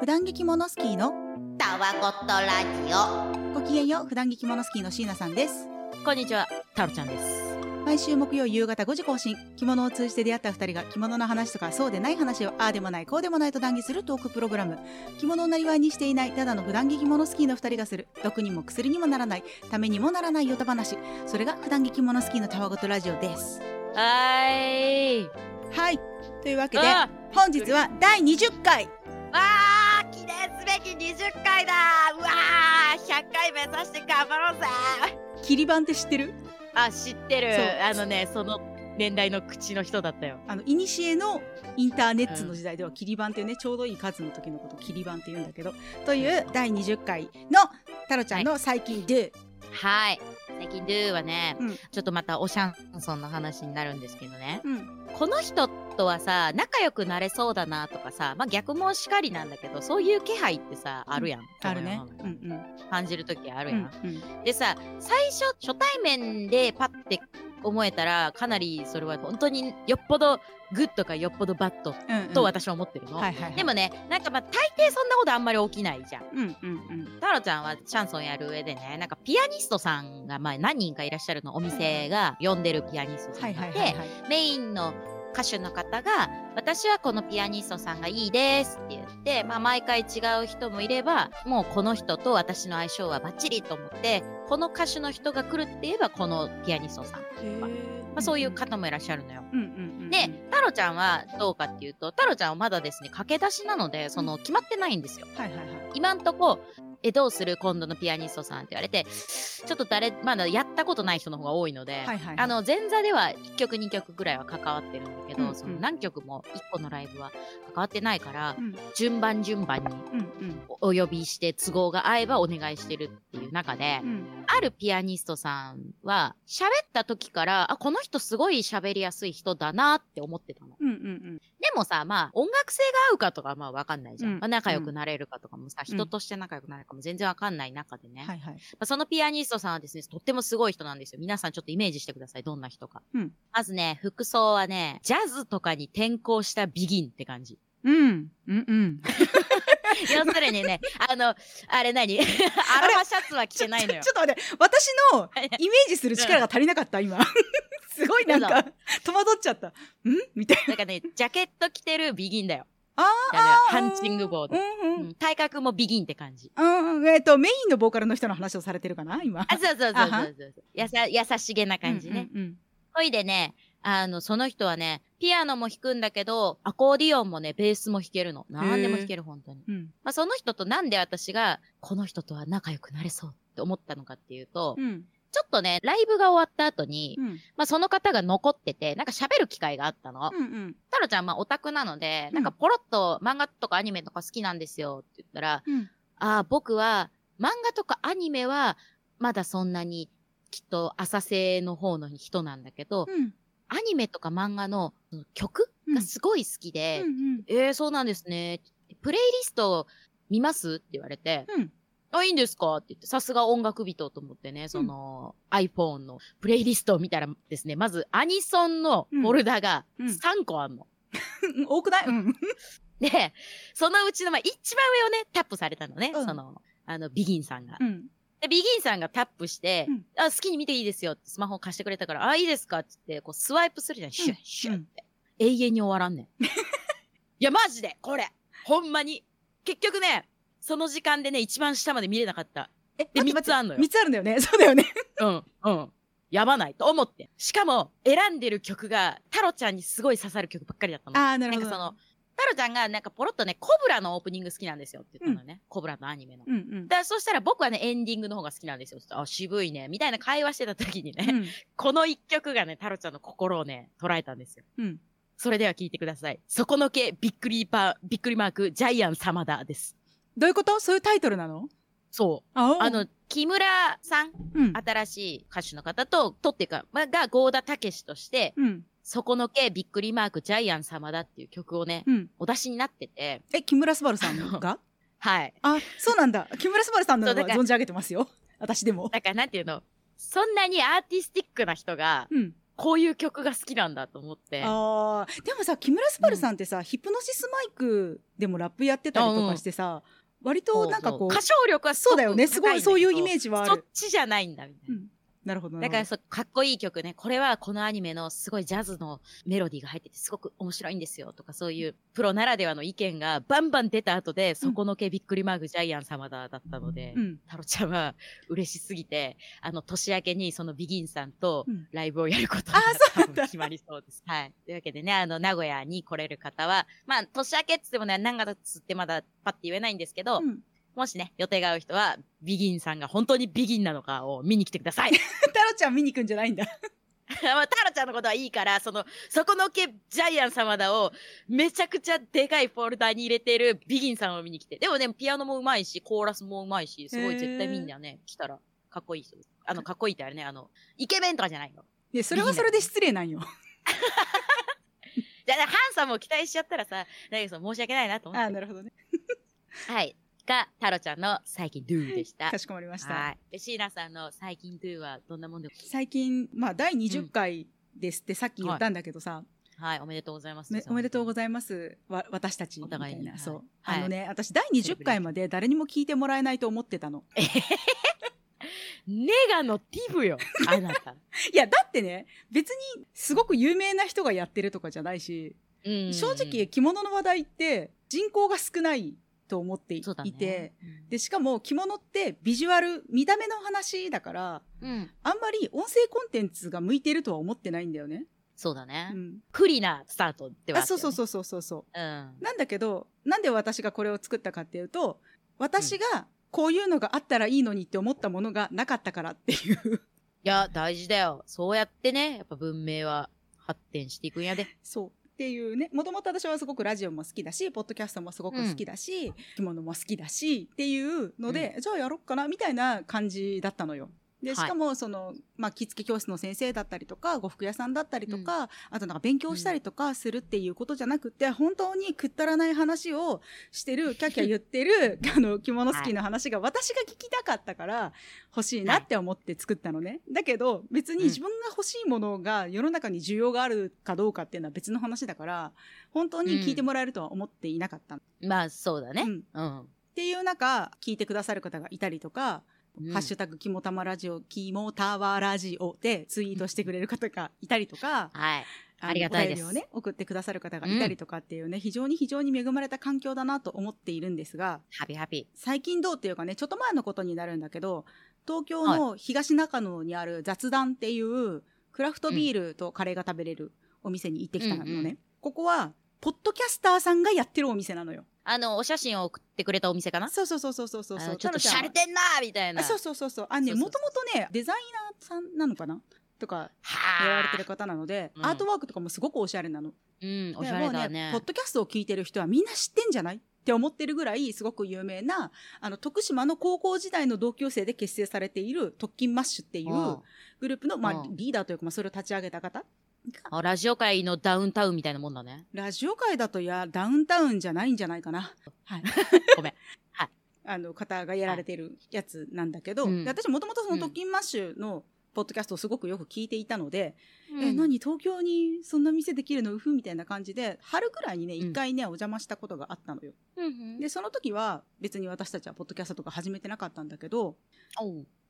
普段劇モノスキーのたわごとラジオ。ごきげんよう普段劇モノスキーの椎名さんです。こんにちは、タロちゃんです。毎週木曜夕方5時更新。着物を通じて出会った2人が着物の話とかそうでない話をああでもないこうでもないと談義するトークプログラム。着物をなりわいにしていないただの普段着着物スキーの2人がする。毒にも薬にもならない。ためにもならないヨタ話。それが普段着着物スキーのたわごとラジオです。はーい。はい。というわけであ本日は第20回。わあ20回だうわあ100回目指して頑張ろうぜ切り板って知ってる？あ、知ってる。あのね、その年代の口の人だったよ。あの、いにしえのインターネットの時代では、切り板っていうね、ちょうどいい数の時のことを切り板って言うんだけど、という第20回のタロちゃんの最近 Do。はい。最近 Do はね、うんちょっとまたおシャンソンの話になるんですけどね。うん。この人とはさ、仲良くなれそうだなとかさ、まあ逆もしかりなんだけど、そういう気配ってさ、あるやん。あるねうんうん。感じる時あるやん。うんうん。でさ最初初対面でパッて思えたらかなりそれは本当によっぽど good かよっぽど bad うんうん。と私は思ってるの、はいはいはい。でもねなんかまあ大抵そんなことあんまり起きないじゃんうんうんうん。太郎ちゃんはシャンソンやる上でねなんかピアニストさんがまあ何人かいらっしゃるのお店が呼んでるピアニストさはいんがいて。メインの歌手の方が私はこのピアニストさんがいいですって言って、まあ、毎回違う人もいればもうこの人と私の相性はバッチリと思ってこの歌手の人が来るって言えばこのピアニストさん、まへーあ、そういう方もいらっしゃるのよ。うんうんうん。で、太郎ちゃんはどうかっていうと太郎ちゃんはまだですね駆け出しなのでその決まってないんですよ。はいはいはい。今んとこえどうする？今度のピアニストさんって言われてちょっと誰まだやったことない人の方が多いので、はいはいはい。あの前座では1曲2曲ぐらいは関わってるんだけど、うんうん。その何曲も1個のライブは関わってないから、うん。順番順番にうんうん。おお呼びして都合が合えばお願いしてるっていう中で、うん。あるピアニストさんは喋った時からあこの人すごい喋りやすい人だなって思ってたの。うんうんでもさ、まあ、音楽性が合うかとか、まあ、わかんないじゃん。うん。まあ、仲良くなれるかとかもさ、うん。人として仲良くなれるかも全然わかんない中でね。うん。はいはい。まあ、そのピアニストさんはですね、とってもすごい人なんですよ。皆さんちょっとイメージしてください。どんな人か。うんまずね、服装はね、ジャズとかに転向したビギンって感じ。うん。うんうん。要するにね、あの、あれ何？アロハシャツは着てないのよちょ。っと待って、私のイメージする力が足りなかった、今。すごいなんか、戸惑っちゃった。ん？みたいなんかね、ジャケット着てるビギンだよ。ああハンチングボーな。ド。うんうん。うん体格もビギンって感じ。うんうん、えっ、と、メインのボーカルの人の話をされてるかな今。あ、そうそうそうそうそう。やさ、優しげな感じね。うんうんほいでね、あの、その人はね、ピアノも弾くんだけど、アコーディオンもね、ベースも弾けるの。なんでも弾ける、本当に。うん。うん。まあ、その人となんで私が、この人とは仲良くなれそうって思ったのかっていうと、うん。ちょっとね、ライブが終わった後に、うん。まあ、その方が残ってて、なんか喋る機会があったの。うんうん。太郎ちゃん、まあ、オタクなので、うんなんかポロッと漫画とかアニメとか好きなんですよって言ったら、うん。ああ、僕は漫画とかアニメはまだそんなにきっと浅瀬の方の人なんだけど、うん。アニメとか漫画の曲うんがすごい好きで、うん。えー、そうなんですね。プレイリスト見ます？って言われて、うん。あ、いいんですか？って言って、さすが音楽人と思ってね、その、iPhone のプレイリストを見たらですね、まずアニソンのフォルダがうんうん3個あんの。うん。多くない？うん。で、そのうちの、まあ、一番上をね、タップされたのね、うんその、あの、ビギンさんが。うん。で、ビギンさんがタップして、うんあ、好きに見ていいですよってスマホを貸してくれたから、あ、いいですかって言って、こう、スワイプするじゃん、シュッ、シュッって。永遠に終わらんねん。いや、マジで、これ。ほんまに。結局ね、その時間でね、一番下まで見れなかった。え、で、待って3つあんのよ三。つあるんだよね。そうだよね。うん、うん。やばないと思って。しかも、選んでる曲が、タロちゃんにすごい刺さる曲ばっかりだったの。ああ、なるほど。なんかその、タロちゃんがなんかポロッとね、コブラのオープニング好きなんですよって言ったのね。コブラのアニメの。うんうん。だそしたら僕はね、エンディングの方が好きなんですよ。あ、渋いね。みたいな会話してた時にね、うん。この一曲がね、タロちゃんの心をね、捉えたんですよ。うん。それでは聞いてください。そこのけ、びっくりパー、びっくりマーク、ジャイアン様だです。どういうこと？そういうタイトルなの？そう。ああの、、木村さん、うん。新しい歌手の方と、とっていうか、ま、が、ゴーダたけしとして、うん。そこのけ、びっくりマーク、ジャイアン様だっていう曲をね、うん。お出しになってて、え、木村昴さんが？はい。あ、そうなんだ。木村昴さんのはそうだから存じ上げてますよ。私でも。だからなんていうの、そんなにアーティスティックな人が、うん。こういう曲が好きなんだと思って。あーでもさ木村昴さんってさ、ヒプノシスマイクでもラップやってたりとかしてさ、割となんかこう歌唱力はそうだよね。すごいそういうイメージジはある。そっちじゃないんだみたいな。うんなるほど。なだからそうかっこいい曲ね。これはこのアニメのすごいジャズのメロディーが入っててすごく面白いんですよとかそういうプロならではの意見がバンバン出た後で、そこのけびっくりマークジャイアン様だだったので、うん。タロちゃん。は嬉しす。ぎて、あの年明けにそのビギンさん。とうん。ライブをやることが決まりそうです。はい。というわけでね、あの名古屋に来れる方は、まあ年明けっつってもね、何月ってまだパッて言えないん。です。けど、うんもしね、予定が合う人は、ビギンさんが本当にビギンなのかを見に来てください。タロちゃん見に行くんじゃないんだ まあ、タロちゃんのことはいいから、その、そこのけジャイアン様だを、めちゃくちゃでかいフォルダに入れてるビギンさんを見に来て。でもね、ピアノも上手いし、コーラスも上手いし、すごい絶対みんなね、来たら、かっこいい人。あの、かっこいいってあれね、あの、イケメンとかじゃないの。でそれはそれで失礼なんよじゃあ、ハンさんも期待しちゃったらさ、だけど申し訳ないなと思って。あーなるほどねはい。が、タロちゃんの最近ドゥでした。か。しこまりました、はい。で、シーナさんの最近ドゥはどんなもんで最近まあ第20回ですってさっき言ったんだけどさ、はい、おめでとうございます。めおめでとうございます。わ私たちお互いに。そう、はい。あのね私第20回まで誰にも聞いてもらえないと思ってたの。ネガのティブよ、あなた。いやだってね別にすごく有名な人がやってるとかじゃないし、うん。正直着物の話題って人口が少ないと思ってい,、そうだねて、でしかも着物ってビジュアル見た目の話だからうん、あんまり音声コンテンツが向いてるとは思ってないんだよね。そうだね。うん、不利なスタートではあそうそうう。そうそうそうそう。うん。なんだけどなんで私がこれを作ったかっていうと私がこういうのがあったらいいのにって思ったものがなかったからっていういや、大事だよ。そうやってね、やっぱ文明は発展していくんやで。そうっていうねもともと私はすごくラジオも好きだしポッドキャストもすごく好きだし、着物も好きだしっていうので、じゃあやろっかなみたいな感じだったのよ。ではい。しかもその、まあ、着付け教室の先生だったりとか呉服屋さんだったりとか、あとなんか勉強したりとかするっていうことじゃなくて、本当にくったらない話をしてる キャキャ言ってるあの着物好きの話が私が聞きたかったから欲しいなって思って作ったのね。だけど別に自分が欲しいものが世の中に需要があるかどうかっていうのは別の話だから本当に聞いてもらえるとは思っていなかったの。まあ、そうだね。うん。うん。っていう中聞いてくださる方がいたりとかうんハッシュタグ、きもたまラジオ、きもたわラジオでツイートしてくれる方がいたりとか、はい。のありがたいですお便りをね、送ってくださる方がいたりとかっていうね、非常に非常に恵まれた環境だなと思っているんですが、ハピハピ。最近どうっていうかね、ちょっと前のことになるんだけど、東京の東中野にある雑談っていう、クラフトビールとカレーが食べれるお店に行ってきたのね。うんうんここは、ポッドキャスターさんがやってるお店なのよ。あの、お写真を送ってくれたお店かな？そうそうそうそうそうそちょっと太郎ゃん洒落てんなーみたいな。あそうそうそうそう。あのねもともとねデザイナーさんなのかな？とかはやられてる方なので、うん。アートワークとかもすごくおしゃれなの。うん、おしゃれだね。ポッドキャストを聞いてる人はみんな知ってんじゃない？って思ってるぐらいすごく有名なあの徳島の高校時代の同級生で結成されている特勤マッシュっていううん。グループの、まあう、ん。リーダーというか、まあ、それを立ち上げた方があラジオ界のダウンタウンみたいなもんだね。ラジオ界だといやダウンタウンじゃないんじゃないかな。はい、ごめん。はい。あの方がやられてるやつなんだけど、うんで私もともとその特勤マッシュのポッドキャストをすごくよく聞いていたので、えうん何東京にそんな店できるのうふみたいな感じで春くらいにねうん一回ね、お邪魔したことがあったのようんうんでその時は別に私たちはポッドキャストとか始めてなかったんだけど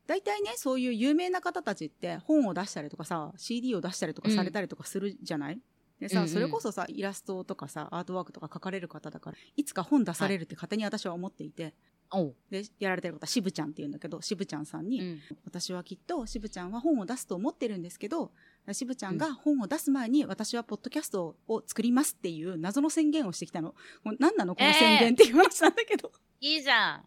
大体ねそういう有名な方たちって本を出したりとかさ CD を出したりとかされたりとかするじゃない、でさ、うんうん。それこそさイラストとかさアートワークとか描かれる方だからいつか本出されるって勝手に私は思っていて、おう。でやられてる方渋ちゃんっていうんだけど渋ちゃんさんに、うん。私はきっと渋ちゃんは本を出すと思ってるんですけど渋ちゃんが本を出す前に私はポッドキャストを作りますっていう謎の宣言をしてきたの。もう何なのこの宣言っていう話なんだけど、いいじゃん。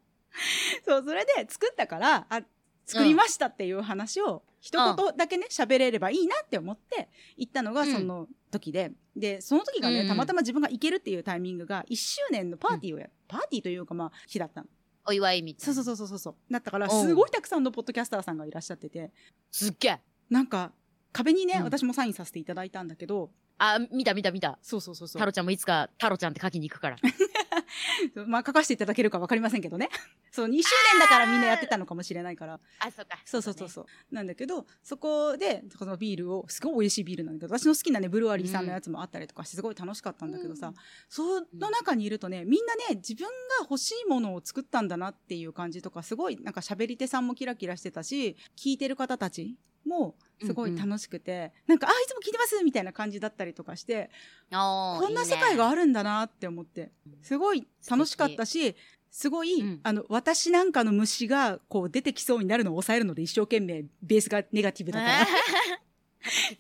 そうそれで作ったからあ作りましたっていう話を一言だけね喋れればいいなって思って行ったのがうん。その時で、でその時がね、うん。うんたまたま自分が行けるっていうタイミングが1周年のパーティーをや、パーティーというかまあ日だったの。お祝いみたいな。そうそうそうそうそう。だったからすごいたくさんのポッドキャスターさんがいらっしゃってて。すっげえ。なんか壁にね、うん。私もサインさせていただいたんだけどあ、見た見た見た。そうそうそうそう。タロちゃんもいつかタロちゃんって書きに行くから。まあ書かせていただけるか分かりませんけどね。そう2周年だからみんなやってたのかもしれないから。あ、そうか。そうそうそうそう。なんだけどそこでこのビールをすごい美味しいビールなんだけど私の好きなねブルワリーさんのやつもあったりとかしてすごい楽しかったんだけどさ、うん。その中にいるとねみんなね自分が欲しいものを作ったんだなっていう感じとかすごいなんか喋り手さんもキラキラしてたし聞いてる方たちもすごい楽しくて、なんか「あいつも聞いてます」みたいな感じだったりとかしてこんな世界があるんだなって思ってすごい楽しかったしすごい、うん。あの私なんかの虫がこう出てきそうになるのを抑えるので一生懸命ベースがネガティブだから。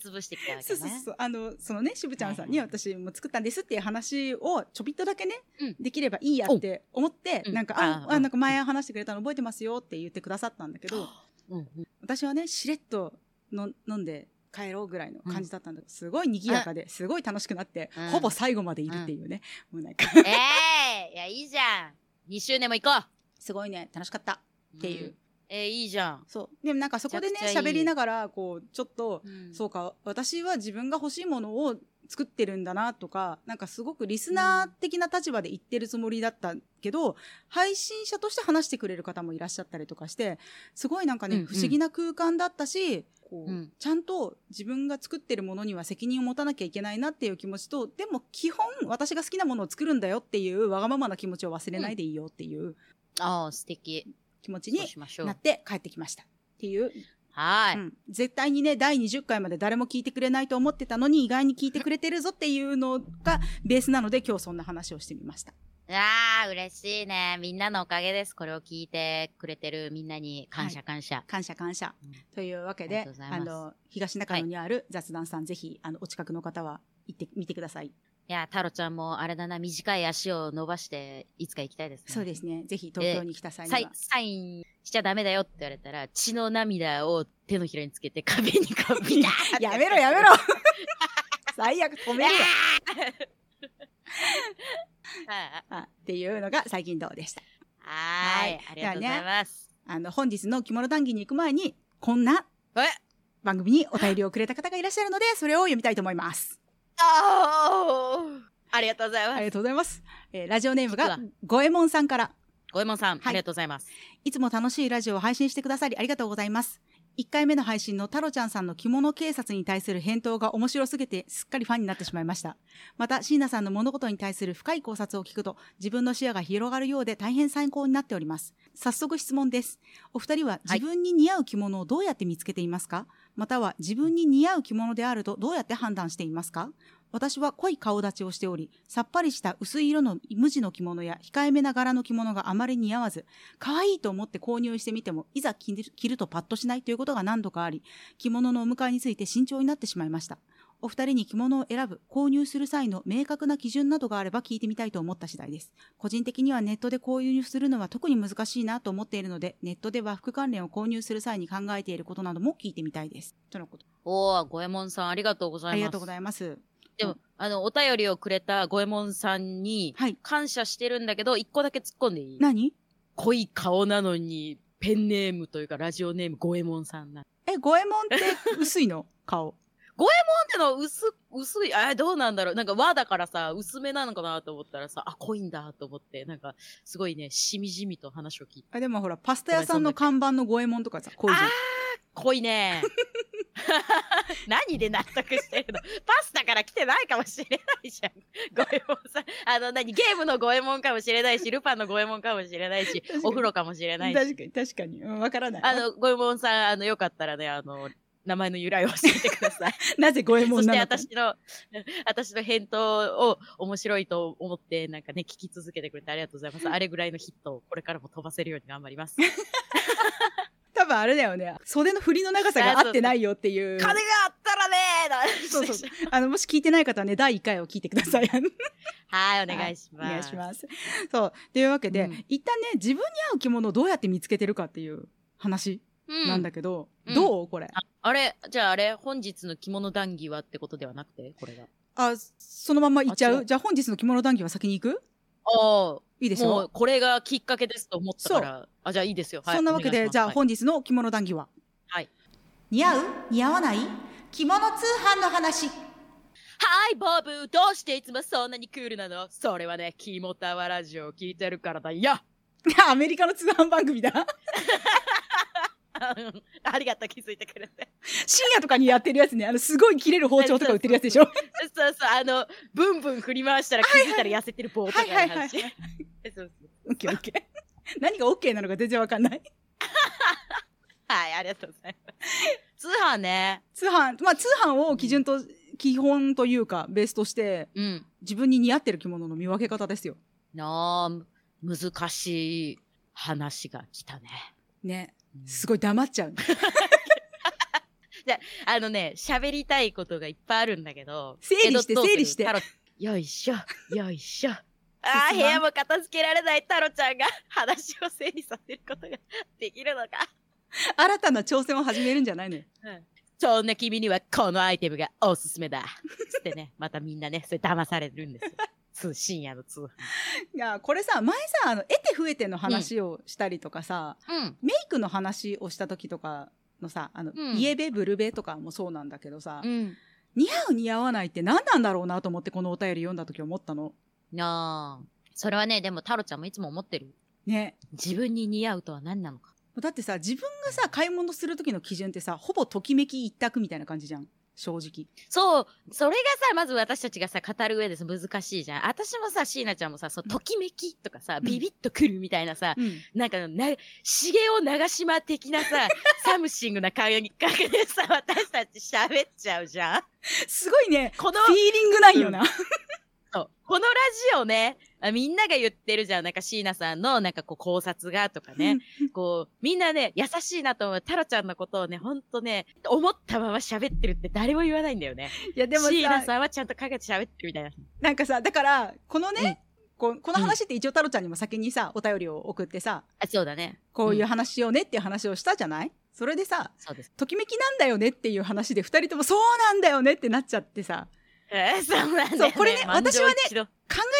潰してきたわけね。そうそうそう。あのそのね渋ちゃんさんにはい私も作ったんですっていう話をちょびっとだけね、うん。できればいいやって思って、うん。なんか、あうん。ああなんか前話してくれたの覚えてますよって言ってくださったんだけどうんうん。私はねしれっとの飲んで帰ろうぐらいの感じだったんだけど、すごい賑やかですごい楽しくなって、うん。ほぼ最後までいるっていうね、もうなんか。ええいや、いいじゃん。2周年も行こすごいね楽しかった。う。っていう、ん。えーいいじゃん。そう。でもなんかそこでね喋りながらこうちょっとうん。そうか私は自分が欲しいものを作ってるんだなとかなんかすごくリスナー的な立場で言ってるつもりだったけど、配信者として話してくれる方もいらっしゃったりとかしてすごいなんかね、うんうん。不思議な空間だったしこう、うんちゃんと自分が作ってるものには責任を持たなきゃいけないなっていう気持ちとでも基本私が好きなものを作るんだよっていうわがままな気持ちを忘れないでいいよっていうああ、素敵。気持ちにな。って帰ってきましたっていうはーい。うん、絶対にね第20回まで誰も聞いてくれないと思ってたのに意外に聞いてくれてるぞっていうのがベースなので今日そんな話をしてみましたああ、嬉しいね。みんなのおかげです。これを聞いてくれてるみんなに感謝感謝。感謝感謝、うん。というわけであの東中野にある雑談さん、ぜひあのお近くの方は行ってみてください、いや、タロちゃんもあれだな、短い足を伸ばして、いつか行きたいですね。そうですね。ぜひ東京に来た際には、サイサインしちゃダメだよって言われたら、血の涙を手のひらにつけて壁にこうビターってやめろやめろ。最悪止めるよ。はいあっていうのが最近どうでしたはーいはい。ありがとうございます。あの本日の着物談義に行く前にこんなえ？番組にお便りをくれた方がいらっしゃるのでそれを読みたいと思いますありがとうございます。ありがとうございます。えーラジオネームが実はごえもんさんから、ごえもんさん、はいありがとうございます。いつも楽しいラジオを配信してくださりありがとうございます。1回目の配信のタロちゃんさんの着物警察に対する返答が面白すぎてすっかりファンになってしまいました。また、椎名さんの物事に対する深い考察を聞くと自分の視野が広がるようで大変参考になっております。早速質問です。お二人は自分に似合う着物をどうやって見つけていますか？または自分に似合う着物であるとどうやって判断していますか？私は濃い顔立ちをしており、さっぱりした薄い色の無地の着物や控えめな柄の着物があまり似合わず、可愛いと思って購入してみても、いざ着るとパッとしないということが何度かあり、着物のお迎えについて慎重になってしまいました。お二人に着物を選ぶ、購入する際の明確な基準などがあれば聞いてみたいと思った次第です。個人的にはネットで購入するのは特に難しいなと思っているので、ネットで和服関連を購入する際に考えていることなども聞いてみたいです。とのこと。おー、ごえもんさん、ありがとうございます。ありがとうございます。でも、あの、お便りをくれたごえもんさんに、はい。感謝してるんだけど、一個だけ突っ込んでいい？何？濃い顔なのに、ペンネームというか、ラジオネーム、ごえもんさんな。え、五右衛門って薄いの？顔。なんでの薄、薄い、あ、どうなんだろう？なんか和だからさ、薄めなのかなと思ったらさ、あ、濃いんだと思って、なんか、すごいね、しみじみと話を聞いて。あでもほら、パスタ屋さんの看板の五右衛門とかさ、こういうじゃんあ濃いね。何で納得してるの？パスタから来てないかもしれないじゃん。ゴエモンさん。あの、何ゲームのゴエモンかもしれないし、ルパンのゴエモンかもしれないしお風呂かもしれないし。確かに、確かに。うんわからない。あの、ゴエモンさん、あの、よかったらね、あの、名前の由来を教えてください。なぜ五右衛そして門なのか。私の、私の返答を面白いと思って、なんかね、聞き続けてくれてありがとうございます。あれぐらいのヒットをこれからも飛ばせるように頑張ります。多分あれだよね。袖の振りの長さが合ってないよっていう。金があったらねーそうそうあの、もし聞いてない方はね、第1回を聞いてください。はい、お願いします。お願いします。そう。というわけで、うん一旦ね、自分に合う着物をどうやって見つけてるかっていう話うんなんだけど、うんどう？これ。ああれ、じゃああれ、本日の着物談義はってことではなくて、これが。あ、そのまんまいっちゃうじゃあ本日の着物談義は先に行く？ああ、いいですよもう。これがきっかけですと思ったから。あ、じゃあいいですよ。はい。そんなわけで、じゃあはい本日の着物談義は。はい。似合う？似合わない？着物通販の話。はい、ボブ、どうしていつもそんなにクールなの？それはね、キモタワラジオを聞いてるからだよ。アメリカの通販番組だ。ありがとう、気づいてくれて。深夜とかにやってるやつね。あの、すごい切れる包丁とか売ってるやつでしょ？そうそう、あの、ブンブン振り回したら気づいたら痩せてる棒とか。そうそうオッケーオッケー。何がオッケーなのか全然わかんない。はい、ありがとうございます。通販ね。通販、まあ通販を基準と、基本というか、ベースとして、うん。自分に似合ってる着物の見分け方ですよ。なあ、難しい話が来たね。ね。うんすごい黙っちゃう。あのね、喋りたいことがいっぱいあるんだけど。整理して整理してタロよいしょ、よいしょ。ああ、部屋も片付けられない太郎ちゃんが話を整理させることができるのか。新たな挑戦を始めるんじゃないのよ。そんな君にはこのアイテムがおすすめだ。つってね、またみんなね、それ騙されるんですよ。通深夜の通販。いや、これさ、前さ、あの、得て増えての話をしたりとかさ、うん。メイクの話をした時とかのさ、あの、うんイエベ、ブルベとかもそうなんだけどさ、うん。似合う似合わないって何なんだろうなと思ってこのお便り読んだ時思ったの。なあ。それはね、でも太郎ちゃんもいつも思ってる。ね。自分に似合うとは何なのか。だってさ、自分がさ、買い物する時の基準ってさ、ほぼときめき一択みたいな感じじゃん。正直。そう、それがさ、まず私たちがさ、語る上でさ難しいじゃん。私もさ、椎名ちゃんもさ、そう、ときめきとかさ、んビビッとくるみたいなさ、うん。なんかな、茂雄長島的なさ、something な感覚でさ、私たち喋っちゃうじゃん。すごいね、この、フィーリングないよな。そうこのラジオね、あみんなが言ってるじゃん。なんか椎名さんのなんかこう考察がとかね。こう、みんなね、優しいなと思う。タロちゃんのことをね、ほんとね、思ったまま喋ってるって誰も言わないんだよね。いや、でも椎名さ、さんはちゃんとかけて喋ってるみたいな。なんかさ、だから、このね、こうこの話って一応太郎ちゃんにも先にさ、お便りを送ってさ、あ、そうだね。こういう話しようねっていう話をしたじゃない？それでさ。ときめきなんだよねっていう話で二人ともそうなんだよねってなっちゃってさ、えー、そうなんだよね。そうこれね私はね考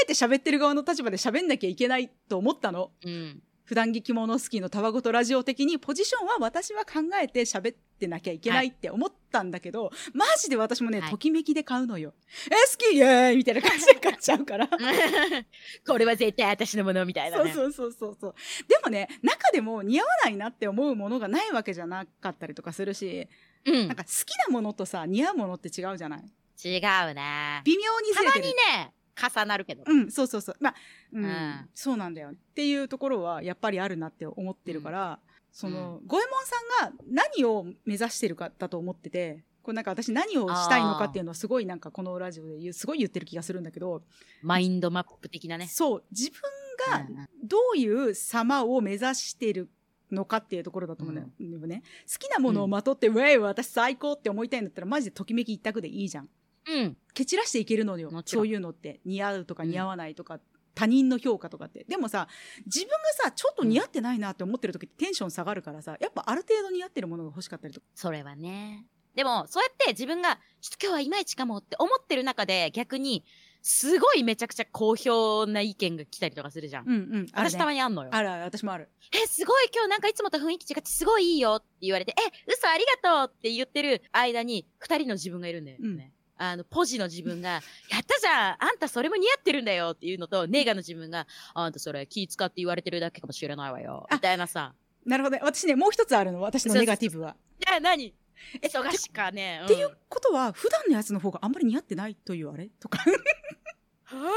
えて喋ってる側の立場で喋んなきゃいけないと思ったの。うん。普段着着物スキーのたわごとラジオ的にポジションは私は考えて喋ってなきゃいけないって思ったんだけど、マジで私もね、はいときめきで買うのよ。え、好きイエーイみたいな感じで買っちゃうから。これは絶対私のものみたいなね。そうそうそうそうそう。でもね、中でも似合わないなって思うものがないわけじゃなかったりとかするし、うんなんか好きなものとさ、似合うものって違うじゃない？違うね。微妙にずたま。にね、重なるけど。うん、そうそうそう。まあ、うん、うんそうなんだよ。っていうところはやっぱりあるなって思ってるから、その、五右衛門さんが何を目指してるかだと思ってて、これなんか私何をしたいのかっていうのをすごいなんかこのラジオで言う、すごい言ってる気がするんだけど、マインドマップ的なね。そう、自分がうんうんどういう様を目指してるのかっていうところだと思うんだよでもね。好きなものをまとって、ウェイ私最高って思いたいんだったらマジでときめき一択でいいじゃん。うん。蹴散らしていけるのよそういうのって。似合うとかうん似合わないとか、他人の評価とかって。でもさ、自分がさ、ちょっと似合ってないなって思ってる時ってテンション下がるからさ、やっぱある程度似合ってるものが欲しかったりとか。それはね。でも、そうやって自分が、ちょっと今日はいまいちかもって思ってる中で、逆に、すごいめちゃくちゃ好評な意見が来たりとかするじゃん。うんうん。ある私ねたまにあんのよ。あるある、私もある。え、すごい今日なんかいつもと雰囲気違ってすごいいいよって言われて、え、嘘ありがとうって言ってる間に、二人の自分がいるんだよね。あの、ポジの自分が、やったじゃんあんたそれも似合ってるんだよっていうのと、ネガの自分が、あんたそれ気使って言われてるだけかもしれないわよ。あみたいなさ。なるほどね。私ね、もう一つあるの。私のネガティブは。じゃあ何？忙しかね。っていうことは、普段のやつの方があんまり似合ってないというあれ？とか。は あ、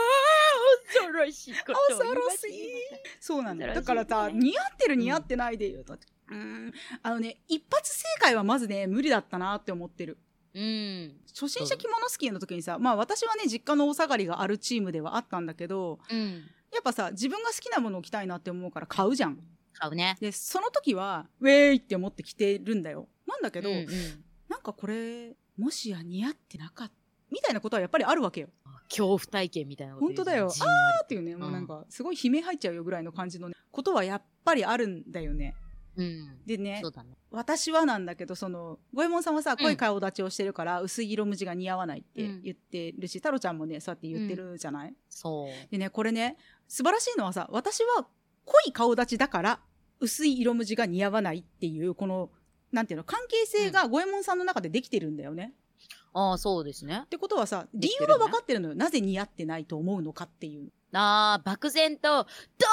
恐ろしいこと恐わろしい そうなんだだからさ、似合ってる似合ってないで言うと、うーん、あのね、一発正解はまずね、無理だったなって思ってる。うん。初心者着物スキーの時にさ、まあ私はね、実家のお下がりがあるチームではあったんだけど、うん。やっぱさ、自分が好きなものを着たいなって思うから買うじゃん。買うね。で、その時は、ウェーイって思って着てるんだよ。なんだけど、うんうんなんかこれ、もしや似合ってなかった。みたいなことはやっぱりあるわけよ。恐怖体験みたいなこと本当だよじんわりっていうね、もうなんか、すごい悲鳴入っちゃうよぐらいの感じの、ね、ことはやっぱりあるんだよね。うん。でねね。私はなんだけど、その、五右衛門さんはさ、うん濃い顔立ちをしてるから、薄い色無地が似合わないってうん言ってるし、太郎ちゃんもね、そうやって言ってるじゃない、そう。でね、これね、素晴らしいのはさ、私は濃い顔立ちだから、薄い色無地が似合わないっていう、この、なんていうの、関係性が五右衛門さんの中でできてるんだよね。ああ、そうですねっ。てことはさ理由が分かってるのよなぜ似合ってないと思うのかっていうああ、漠然と、ど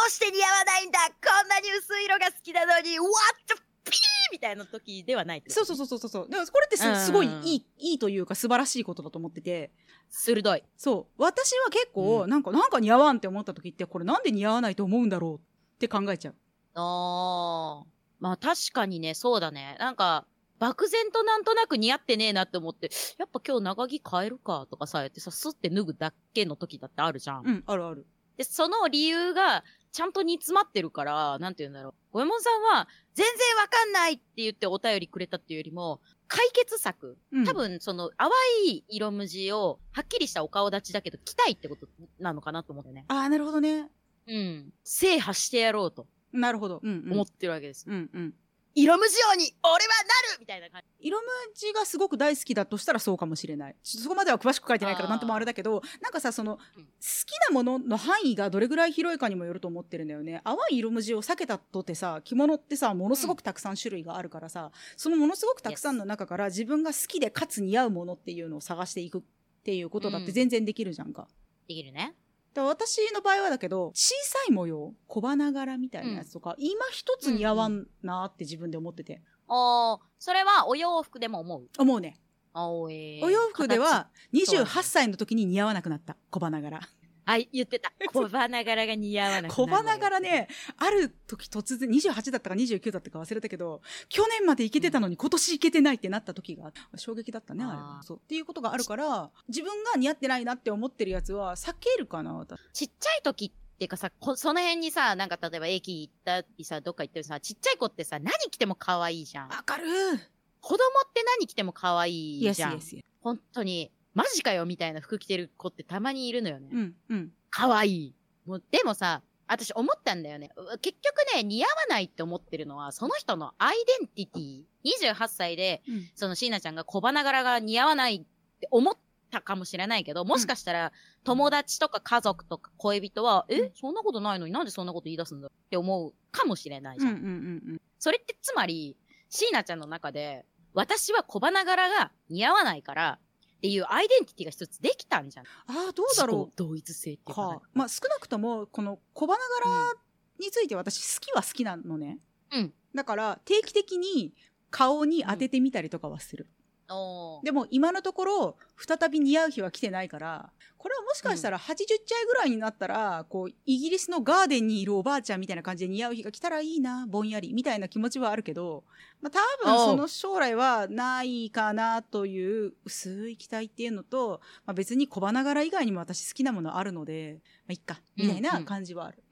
うして似合わないんだこんなに薄い色が好きなのに、What the ピーみたいな時ではないそうそうそうそうそう。だからこれってうんすすごいいいいいというか素晴らしいことだと思ってて。鋭い。そう。私は結構うん。なんか、なんか似合わんって思った時ってこれなんで似合わないと思うんだろうって考えちゃう。ああ。まあ確かにね、そうだね。なんか、漠然となんとなく似合ってねえなって思って、やっぱ今日長着変えるかとかさ、やってさ、スッて脱ぐだけの時だってあるじゃん。うんあるあるで、その理由が、ちゃんと煮詰まってるから、なんて言うんだろう。五右衛門さんは、全然わかんないって言ってお便りくれたっていうよりも、解決策。うん多分、その、淡い色無地を、はっきりしたお顔立ちだけど、着たいってことなのかなと思ってね。ああなるほどねうん。制覇してやろうとなるほどうんうん思ってるわけです。うんうん色無地王に、俺はなる！みたいな感じ。色無地がすごく大好きだとしたらそうかもしれない。ちょっとそこまでは詳しく書いてないからなんともあれだけどなんかさその、うん。好きなものの範囲がどれぐらい広いかにもよると思ってるんだよね。淡い色無地を避けたとってさ着物ってさものすごくたくさん種類があるからさ、そのものすごくたくさんの中から自分が好きでかつ似合うものっていうのを探していくっていうことだって全然できるじゃんか。できるね。だ私の場合はだけど小さい模様小花柄みたいなやつとか、今一つ似合わんなって自分で思ってて。おー、それはお洋服でも思う？思うね。おーえーお洋服ではそうだね。28歳の時に似合わなくなった小花柄形はい、言ってた。小花柄が似合わなくなる小花柄ねある時突然28だったか29だったか忘れたけど去年までいけてたのに今年いけてないってなった時が衝撃だったねあれそう。っていうことがあるから自分が似合ってないなって思ってるやつは避けるかな私。ちっちゃい時っていうかさ、こその辺にさ、なんか例えば駅行ったりさ、どっか行ってるさ、ちっちゃい子ってさ、何着ても可愛いじゃん。わかる。子供って何着ても可愛いじゃん。スイエスイエス本当に、マジかよみたいな服着てる子ってたまにいるのよね。うんうん可愛い。もう、でもさ、私思ったんだよね。う結局ね、似合わないって思ってるのは、その人のアイデンティティ。28歳で、うんその椎名ちゃんが小花柄が似合わないって思ったかもしれないけど、もしかしたら、友達とか家族とか恋人は、うんえ、そんなことないのになんでそんなこと言い出すんだって思うかもしれないじゃん。うんうんうんそれってつまり、椎名ちゃんの中で、私は小花柄が似合わないから、っていうアイデンティティが一つできたんじゃん。ああどうだろ自己同一性っていうかうかまあ少なくともこの小花柄について私好きは好きなのね、うん。だから定期的に顔に当ててみたりとかはする、おーでも今のところ再び似合う日は来てないからこれはもしかしたら80歳ぐらいになったら、こうイギリスのガーデンにいるおばあちゃんみたいな感じで似合う日が来たらいいなぼんやりみたいな気持ちはあるけど、まあ、多分その将来はないかなという薄い期待っていうのと、まあ、別に小花柄以外にも私好きなものあるので、まあ、いっかみたいな感じはある。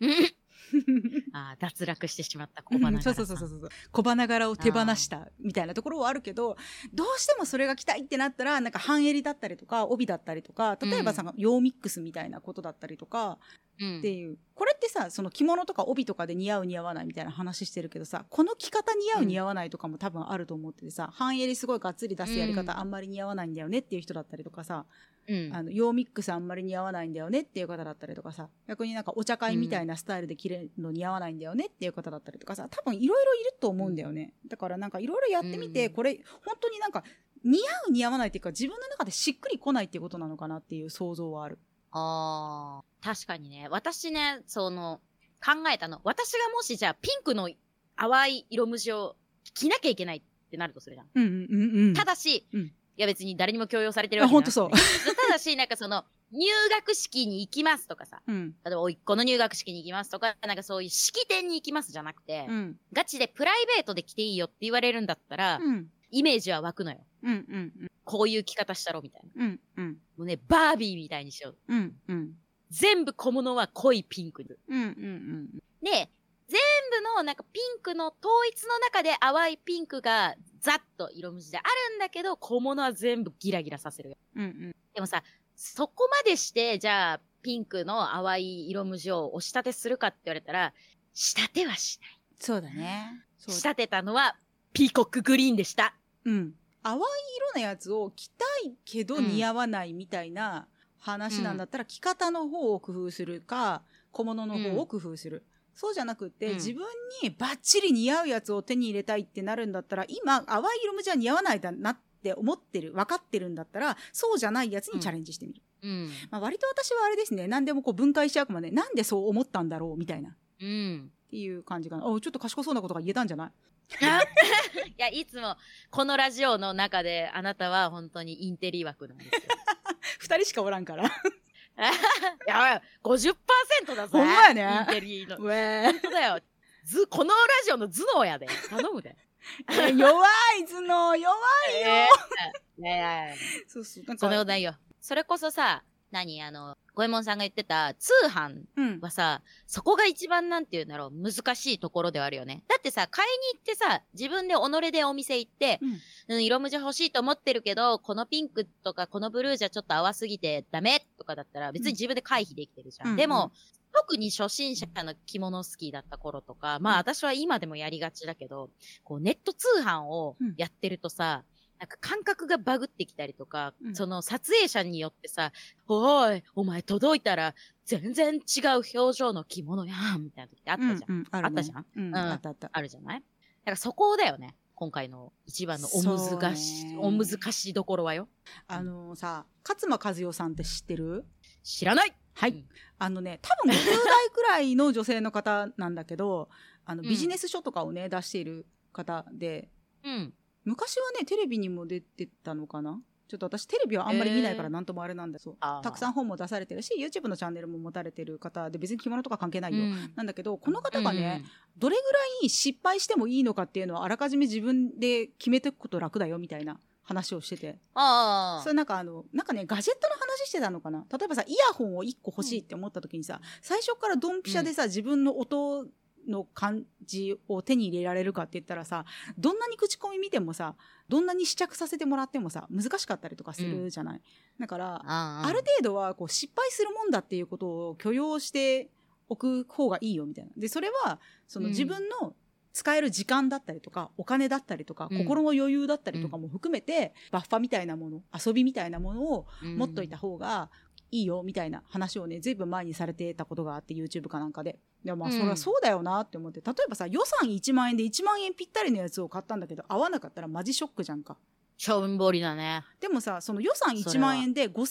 あー脱落してしまった小花柄。そうそうそうそう小花柄を手放したみたいなところはあるけどどうしてもそれが着たいってなったらなんか半襟だったりとか帯だったりとか例えばさ、ヨーミックスみたいなことだったりとかうん。っていう。これってさその着物とか帯とかで似合う似合わないみたいな話してるけどさこの着方似合ううん似合わないとかも多分あると思っててさ、半襟すごいがっつり出すやり方うん。あんまり似合わないんだよねっていう人だったりとかさ、うん。あのヨーミックスあんまり似合わないんだよねっていう方だったりとかさ。逆になんかお茶会みたいなスタイルで着れるの似合わないんだよねっていう方だったりとかさ。多分いろいろいると思うんだよね。だからなんかいろいろやってみて、うん。これ本当になんか似合う似合わないっていうか自分の中でしっくりこないっていうことなのかなっていう想像はある。あー確かにね。私ね、その、考えたの。私がもしじゃあピンクの淡い色無地を着なきゃいけないってなるとするじゃんうんうんうん。ただし、うんいや別に誰にも強要されてるわけじゃなくて。あほんとそう。ただし、なんかその、入学式に行きますとかさ、うん。例えば、おいっ子の入学式に行きますとか、なんかそういう式典に行きますじゃなくて、うん。ガチでプライベートで着ていいよって言われるんだったら、うん。イメージは湧くのよ。うんうんこういう着方したろみたいな。うんうん。もうね、バービーみたいにしよう。うんうん。全部小物は濃いピンクに。うんうんで、全部のなんかピンクの統一の中で淡いピンクがざっと色無地であるんだけど、小物は全部ギラギラさせるよ。うんうんでもさ、そこまでして、じゃあ、ピンクの淡い色無地を押し立てするかって言われたら、仕立てはしない。そうだね仕立てたのは、ピーコックグリーンでした。うん、淡い色のやつを着たいけどうん似合わないみたいな話なんだったら、着方の方を工夫するか小物の方を工夫する、そうじゃなくって、うん自分にバッチリ似合うやつを手に入れたいってなるんだったら今淡い色無地は似合わないだなっって思ってる分かってるんだったらそうじゃないやつにチャレンジしてみる、うん。まあ、割と私はあれですね何でもこう分解しちゃうかもねなんでそう思ったんだろうみたいなっうん。ていう感じかなおちょっと賢そうなことが言えたんじゃない？いや、いつも、このラジオの中で、あなたは本当にインテリ枠なんですよ。二人しかおらんから いや、50%だぜ。ほんまやねインテリの。本当だよ。ず、このラジオの頭脳やで。頼むで。ー弱い頭脳弱い えーいやいやいやそうそうそんなこかとないよ。それこそさ、何あの、五右衛門さんが言ってた通販うん。はさ、そこが一番なんて言うんだろう、難しいところではあるよね。だってさ、買いに行ってさ、自分で己でお店行って、うん。うん、色無地欲しいと思ってるけど、このピンクとかこのブルーじゃちょっと合わすぎてダメとかだったら別に自分で回避できてるじゃん。うん。でも、特に初心者の着物好きだった頃とか、まあ私は今でもやりがちだけど、こうネット通販をやってるとさ、なんか感覚がバグってきたりとか、うん。その撮影者によってさ、おい、お前届いたら全然違う表情の着物やん、みたいな時ってあったじゃん。うんうんあるね。あったじゃん？うんん。あったあった。あるじゃない？だからそこだよね。今回の一番のお難しお難しいところはよ。あのさ勝間和代さんって知ってる？知らない。はい、うん。あのね多分50代くらいの女性の方なんだけどあのうん。ビジネス書とかをね出している方でうん。昔はねテレビにも出てたのかな？ちょっと私テレビはあんまり見ないからえー。なんともあれなんだそう。あー。たくさん本も出されてるし YouTube のチャンネルも持たれてる方で別に着物とか関係ないよ、うん。なんだけどこの方がね、どれぐらい失敗してもいいのかっていうのはあらかじめ自分で決めていくこと楽だよみたいな話をしてて。ああそれなんかあのなんかねガジェットの話してたのかな？例えばさイヤホンを1個欲しいって思った時にさ、最初からドンピシャでさ、自分の音の感じを手に入れられるかって言ったらさどんなに口コミ見てもさどんなに試着させてもらってもさ難しかったりとかするじゃない、だからあある程度はこう失敗するもんだっていうことを許容しておく方がいいよみたいな。でそれはそのうん。自分の使える時間だったりとかお金だったりとか、うん。心の余裕だったりとかも含めて、バッファみたいなもの遊びみたいなものをうん。持っといた方がいいよみたいな話をねずいぶん前にされてたことがあって YouTube かなんかで。でもまあうんそれはそうだよなって思って、例えばさ予算1万円で1万円ぴったりのやつを買ったんだけど合わなかったらマジショックじゃんか。処分彫りだね。でもさその予算1それは万円で5000円のや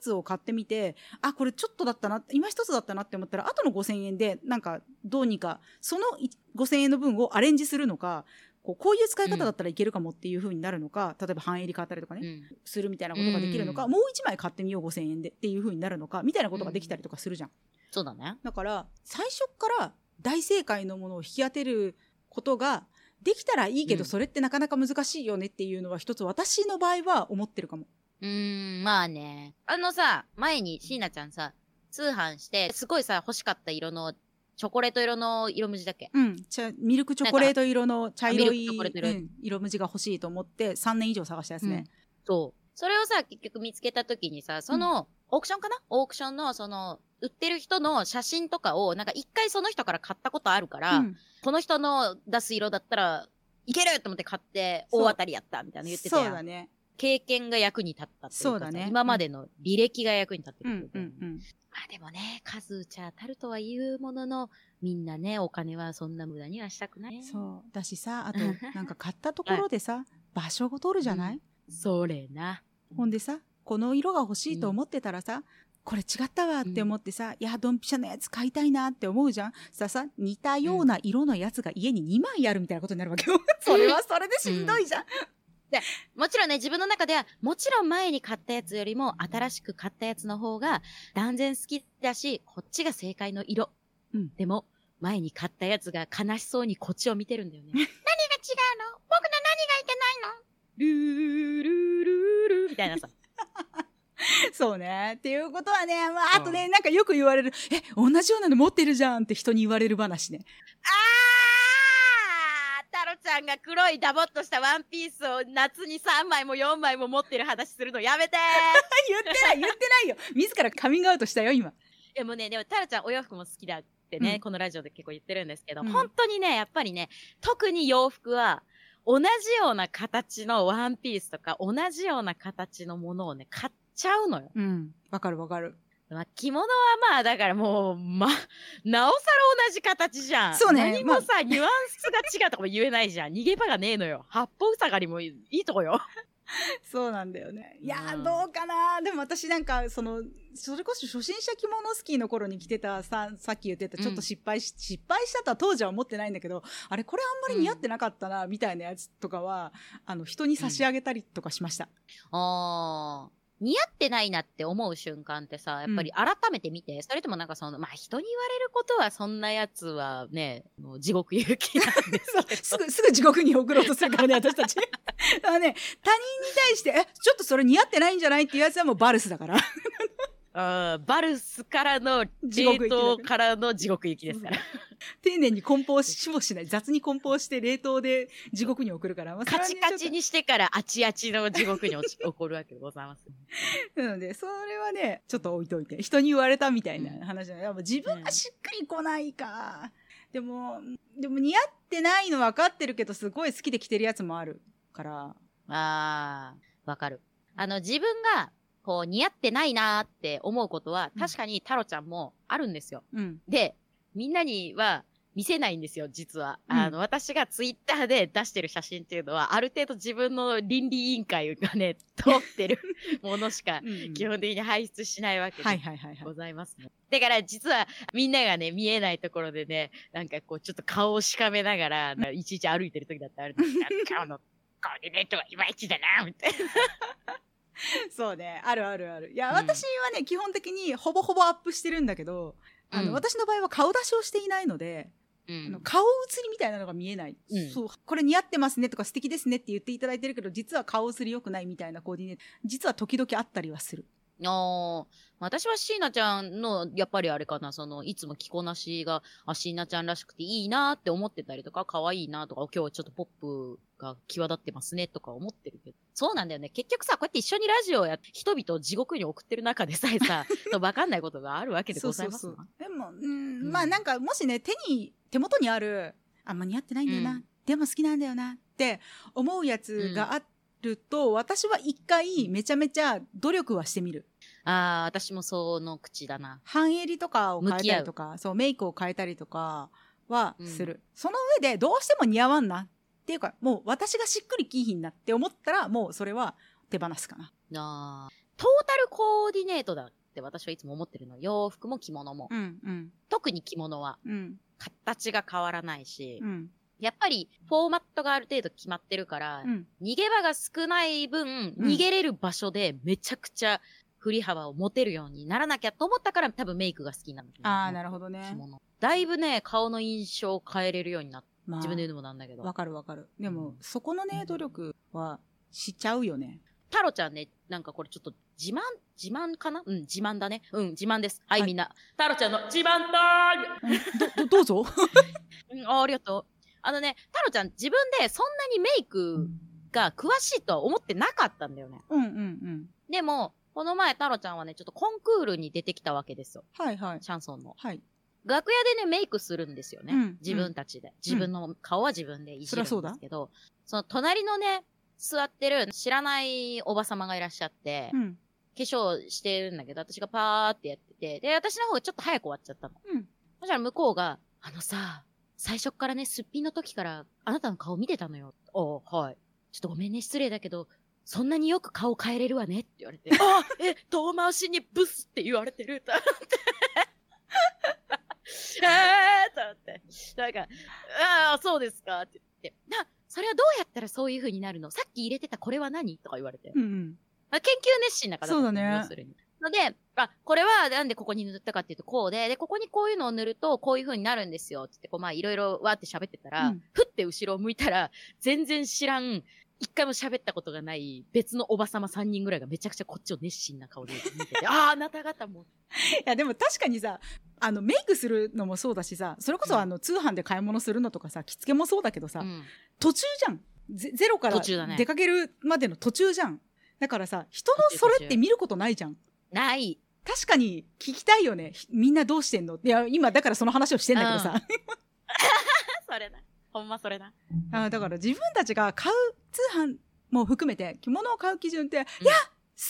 つを買ってみてあこれちょっとだったな今一つだったなって思ったら後の5000円でなんかどうにかそのい5000円の分をアレンジするのかこうこういう使い方だったらいけるかもっていう風になるのか、例えば半襟買ったりとかね、うん。するみたいなことができるのか、うんもう1枚買ってみよう5000円でっていう風になるのかみたいなことができたりとかするじゃん。そうだね。だから最初から大正解のものを引き当てることができたらいいけど、うんそれってなかなか難しいよねっていうのは一つ私の場合は思ってるかも。うーん、まあね。あのさ、前に椎名ちゃんさ、通販して、すごいさ、欲しかった色の、チョコレート色の色無地だっけ？うん、茶ミルクチョコレート色の茶色い、うん。色無地が欲しいと思って3年以上探したやつね。そう。それをさ、結局見つけたときにさ、その、オークションかな？オークションの、その、売ってる人の写真とかを、なんか一回その人から買ったことあるから、うん。この人の出す色だったら、いけると思って買って、大当たりやったみたいなの言ってたやん。そうだね。経験が役に立ったっていうかさそうだね。今までの履歴が役に立ってうんるってことだよね。うんうん。まあでもね、数打ちゃ当たるとは言うものの、みんなね、お金はそんな無駄にはしたくない。そう。だしさ あとなんか買ったところでさ場所を取るじゃない、それな。ほんでさこの色が欲しいと思ってたらさ、これ違ったわって思ってさ、いやドンピシャのやつ買いたいなって思うじゃん。ささ似たような色のやつが家に2枚あるみたいなことになるわけよ。それはそれでしんどいじゃん、もちろんね、自分の中では、もちろん前に買ったやつよりも、新しく買ったやつの方が、断然好きだし、こっちが正解の色。うん。でも、前に買ったやつが悲しそうにこっちを見てるんだよね。何が違うの？僕の何がいけないの？ルールールールーみたいなさ。そうね。っていうことはね、まあ、あとね、なんかよく言われる。え同じようなの持ってるじゃんって人に言われる話ね。あーちゃんが黒いダボっとしたワンピースを夏に3枚も4枚も持ってる話するのやめて。言ってない言ってないよ。自らカミングアウトしたよ今。でもね、でもタロちゃんお洋服も好きだってね、うん。このラジオで結構言ってるんですけど、うん。本当にね、やっぱりね、特に洋服は、同じような形のワンピースとか、同じような形のものをね、買っちゃうのよ。うん。わかるわかるまあ、着物はまあ、だからもう、ま、なおさら同じ形じゃん。そうね何もさ、ニュアンスが違うとかも言えないじゃん。逃げ場がねえのよ。八方塞がりもいいいいとこよ。そうなんだよね。いやー、うんどうかなでも私なんか、その、それこそ初心者着物スキーの頃に着てたさ、さっき言ってたちょっと失敗し、失敗したとは当時は思ってないんだけど、あれこれあんまり似合ってなかったな、みたいなやつとかは、あの、人に差し上げたりとかしました。あー似合ってないなって思う瞬間ってさ、やっぱり改めて見て、それともなんかその、まあ人に言われることはそんなやつはね、もう地獄行きなんです。すぐ、すぐ地獄に送ろうとするからね、私たち。あのね、他人に対して、え、ちょっとそれ似合ってないんじゃないっていうやつはもうバルスだから。うんバルスからの地獄からの地獄行きですから。丁寧に梱包しもしない。雑に梱包して冷凍で地獄に送るから。まあカチカチ。にしてからあちあちの地獄に起こるわけでございます。と なので、それはね、ちょっと置いといて。人に言われたみたいな話ない。やっぱ自分がしっくりこないか。でも、でも似合ってないの分かってるけど、すごい好きで着てるやつもあるから。あー、わかる。あの、自分が、こう、似合ってないなーって思うことは、うん確かにタロちゃんもあるんですよ。うん。で、みんなには見せないんですよ、実は。うんあの、私がツイッターで出してる写真っていうのは、ある程度自分の倫理委員会がね、通ってる ものしか、基本的に排出しないわけではいはいはいはい。ございますね。だから実はみんながね、見えないところでね、なんかこうちょっと顔をしかめながら、いちいち歩いてる時だってあるんですが今日のコーディネートはいまいちだな、みたいな。そうね。あるあるある。いや、うん私はね、基本的にほぼほぼアップしてるんだけど、あの、うん。私の場合は顔出しをしていないので、うあのん。顔写りみたいなのが見えない、うん。そう。これ似合ってますねとか素敵ですねって言っていただいてるけど実は顔写り良くないみたいなコーディネート実は時々あったりはするあー。私は椎名ちゃんの、やっぱりあれかな、その、いつも着こなしが、あ、椎名ちゃんらしくていいなって思ってたりとか、可愛いなとか、今日はちょっとポップが際立ってますねとか思ってるけど。そうなんだよね。結局さ、こうやって一緒にラジオをやって、人々を地獄に送ってる中でさえさ、わかんないことがあるわけでございますな。そうそうそう。でも、うんうん。まあなんかもしね手に手元にあるあんま似合ってないんだよな、うん。でも好きなんだよなって思うやつがあると、私は一回めちゃめちゃ努力はしてみる。ああ、私もその口だな。半襟とかを変えたりとかそうメイクを変えたりとかはうん。する、その上でどうしても似合わんなっていうかもう私がしっくりきいひんなって思ったらもうそれは手放すかな。あー。トータルコーディネートだって私はいつも思ってるの。洋服も着物も。うんうん。特に着物はうん。形が変わらないし、うんやっぱりフォーマットがある程度決まってるから、うん。逃げ場が少ない分、うん。逃げれる場所でめちゃくちゃ振り幅を持てるようにならなきゃと思ったから多分メイクが好きなんだと思うああなるほどね。だいぶね、顔の印象を変えれるようになった。まあ自分で言うのもなんだけど。わかるわかる。でも、うん。そこのね努力はしちゃうよね。タロちゃんね、なんかこれちょっと自慢、自慢かな？うん、自慢だね。うん、自慢です。はい、はい。みんな。タロちゃんの自慢タイムどどどうぞ。うん、あありがとう。あのね、タロちゃん自分でそんなにメイクが詳しいとは思ってなかったんだよね。うんうんうんでも、この前タロちゃんはね、ちょっとコンクールに出てきたわけですよ。はいはいシャンソンの。はい楽屋でね、メイクするんですよね。うん自分たちで。自分の顔は自分でいじるんですけど、その隣のね、座ってる知らないおばさまがいらっしゃって、うん化粧してるんだけど、私がパーってやってて、で、私の方がちょっと早く終わっちゃったの。うんそしたら向こうが、あのさ、最初っからね、すっぴんの時から、あなたの顔見てたのよ。あはい。ちょっとごめんね、失礼だけど、そんなによく顔変えれるわねって言われて、あえ、遠回しにブスって言われてる？と思って。えーと思って。なんか、ああ、そうですかって言って。な、それはどうやったらそういう風になるの？さっき入れてたこれは何？とか言われて。うんうんあ研究熱心な方そうだね要するに。ので、あ、これはなんでここに塗ったかっていうとこうで、で、ここにこういうのを塗るとこういう風になるんですよ。つって、こう、まあ、いろいろわーって喋ってたら、うん。ふって後ろを向いたら、全然知らん、一回も喋ったことがない別のおばさま3人ぐらいがめちゃくちゃこっちを熱心な顔で見てて、ああ、あなた方も。いやでも確かにさあのメイクするのもそうだしさそれこそうん。あの通販で買い物するのとかさ着付けもそうだけどさ、うん。途中じゃん。ゼゼロから出かけるまでの途中じゃん。だからさ人のそれって見ることないじゃんない。確かに聞きたいよねひみんなどうしてんの？いや今だからその話をしてんだけどさ、それな。ほんまそれな。あだから自分たちが買う通販も含めて着物を買う基準って、いや好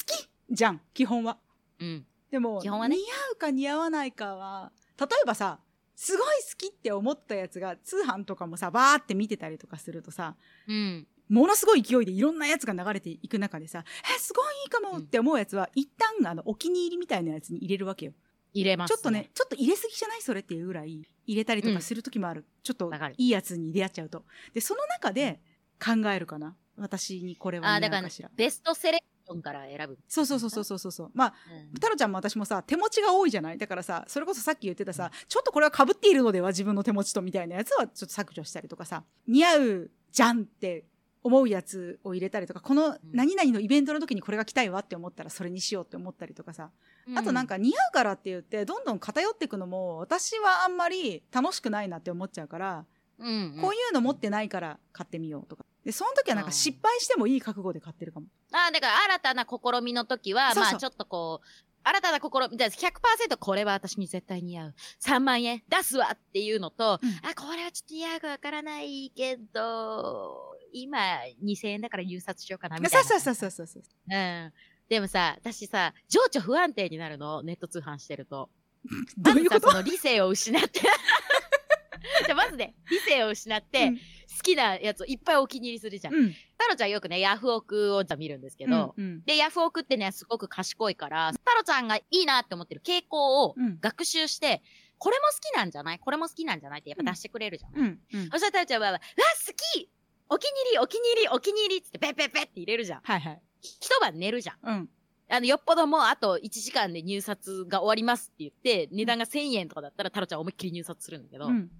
きじゃん基本はうん。でも、ね似合うか似合わないかは例えばさすごい好きって思ったやつが通販とかもさバーって見てたりとかするとさうん。ものすごい勢いでいろんなやつが流れていく中でさ、え、すごいいいかもって思うやつは、一旦あの、お気に入りみたいなやつに入れるわけよ。入れます、ちょっとね、。ちょっと入れすぎじゃないそれっていうぐらい入れたりとかする時もある。ちょっといいやつに出会っちゃうと。で、その中で考えるかな。私にこれはあーだかしら。ベストセレクションから選ぶ。そうそうそうそうそうそう。まあ、うん太郎ちゃんも私もさ、手持ちが多いじゃない？だからさ、それこそさっき言ってたさ、ちょっとこれは被っているのでは？自分の手持ちとみたいなやつはちょっと削除したりとかさ、似合うじゃんって思うやつを入れたりとか、この何々のイベントの時にこれが着たいわって思ったらそれにしようって思ったりとかさ、あとなんか似合うからって言ってどんどん偏っていくのも私はあんまり楽しくないなって思っちゃうから、うん、うんこういうの持ってないから買ってみようとか。で、その時はなんか失敗してもいい覚悟で買ってるかも。ああ、だから新たな試みの時は、まあちょっとこう、新たな試み、じゃあ100%これは私に絶対似合う。3万円出すわっていうのと、うんあ、これはちょっと似合うかわからないけど、今2000円だから入札しようかなみたいな。そうそうそうそうそうそう。うん。でもさ、私さ、情緒不安定になるの、ネット通販してると。どういうこと？その理性を失って。じゃあまずね、理性を失って、うん好きなやつをいっぱいお気に入りするじゃん。うん。太郎ちゃんよくね、ヤフオクを見るんですけど、うんうんで、ヤフオクってね、すごく賢いから、太郎ちゃんがいいなって思ってる傾向をうん学習して、これも好きなんじゃない？これも好きなんじゃない？ってやっぱ出してくれるじゃん。うんうんそしたら太郎ちゃんは、うわ、好きお気に入り、お気に入り、お気に入りってペッペッペッって入れるじゃん。はいはい。一晩寝るじゃん。うん。あの、よっぽどもうあと1時間で入札が終わりますって言って、値段が1000円とかだったら太郎ちゃん思いっきり入札するんだけど、うん。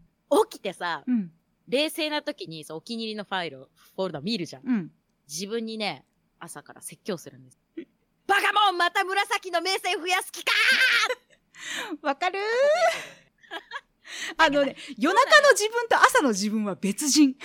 起きてさ、うん。冷静な時にそうお気に入りのファイルを、フォルダ見るじゃん。うん。自分にね、朝から説教するんです。バカモンまた紫の名声増やす気か わかるあのね、夜中の自分と朝の自分は別人。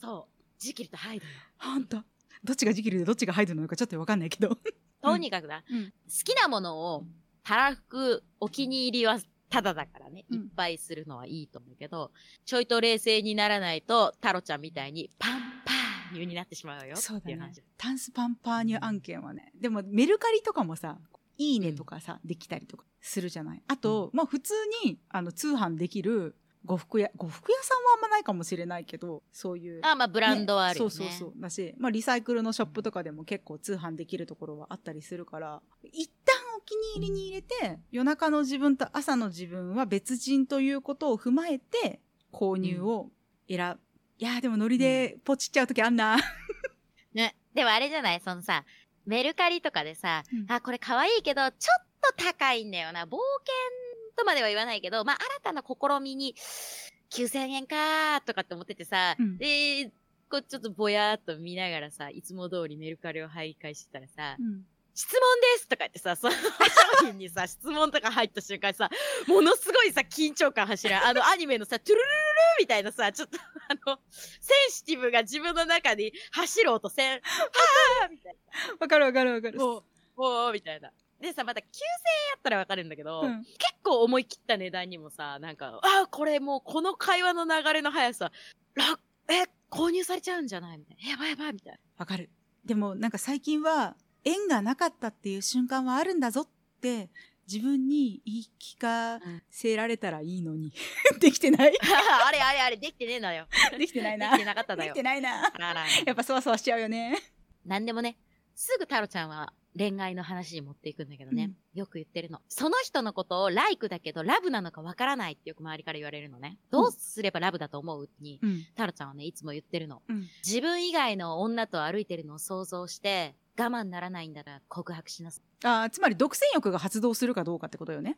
そう。ジキルとハイドよ。ほんと。どっちがジキルでどっちがハイドなのかちょっとわかんないけど。とにかくな、うん好きなものをたらふくお気に入りはただだからね、うんいっぱいするのはいいと思うけど、ちょいと冷静にならないと、タロちゃんみたいにパンパーニュになってしまうよそうだね。タンスパンパーニュ案件はね。でもメルカリとかもさ、いいねとかさ、できたりとかするじゃない？あと、まあ普通にあの通販できる呉服屋、呉服屋さんはあんまないかもしれないけど、そういう。あ、まあブランドはあるよね。そうそうそう。だし、まあリサイクルのショップとかでも結構通販できるところはあったりするから、一旦お気に入りに入れて、夜中の自分と朝の自分は別人ということを踏まえて、購入を選ぶ。いやーでもノリでポチっちゃうときあんな。ね。でもあれじゃない？そのさ、メルカリとかでさ、うんあ、これ可愛いけど、ちょっと高いんだよな。冒険とまでは言わないけど、まあ、新たな試みに、9000円かーとかって思っててさ、うんで、こうちょっとぼやーっと見ながらさ、いつも通りメルカリを徘徊してたらさ、うん質問ですとか言ってさ、その商品にさ、質問とか入った瞬間さ、ものすごいさ、緊張感走る。あのアニメのさ、トゥルルルルみたいなさ、ちょっとあの、センシティブが自分の中に走ろうとせん、はーみたいわかるわかるわかる。な。もう、もう、みたいな。でさ、また9000円やったらわかるんだけど、うん結構思い切った値段にもさ、なんか、あーこれもうこの会話の流れの速さ、ら、え、購入されちゃうんじゃないみたいな。やばいやばいみたいな。わかる。でもなんか最近は縁がなかったっていう瞬間はあるんだぞって自分に言い聞かせられたらいいのに。できてない？あれあれあれ、できてねえのよ。できてないな。できてなかっただよできて。ないな。あららやっぱそわそわしちゃうよね。なんでもね、すぐタロちゃんは恋愛の話に持っていくんだけどね、よく言ってるの。その人のことをライクだけどラブなのかわからないってよく周りから言われるのね。どうすればラブだと思う？に、うん。タロちゃんはね、いつも言ってるの。うん。自分以外の女と歩いてるのを想像して、我慢ならないんだら告白しなさい。あーつまり独占欲が発動するかどうかってことよね。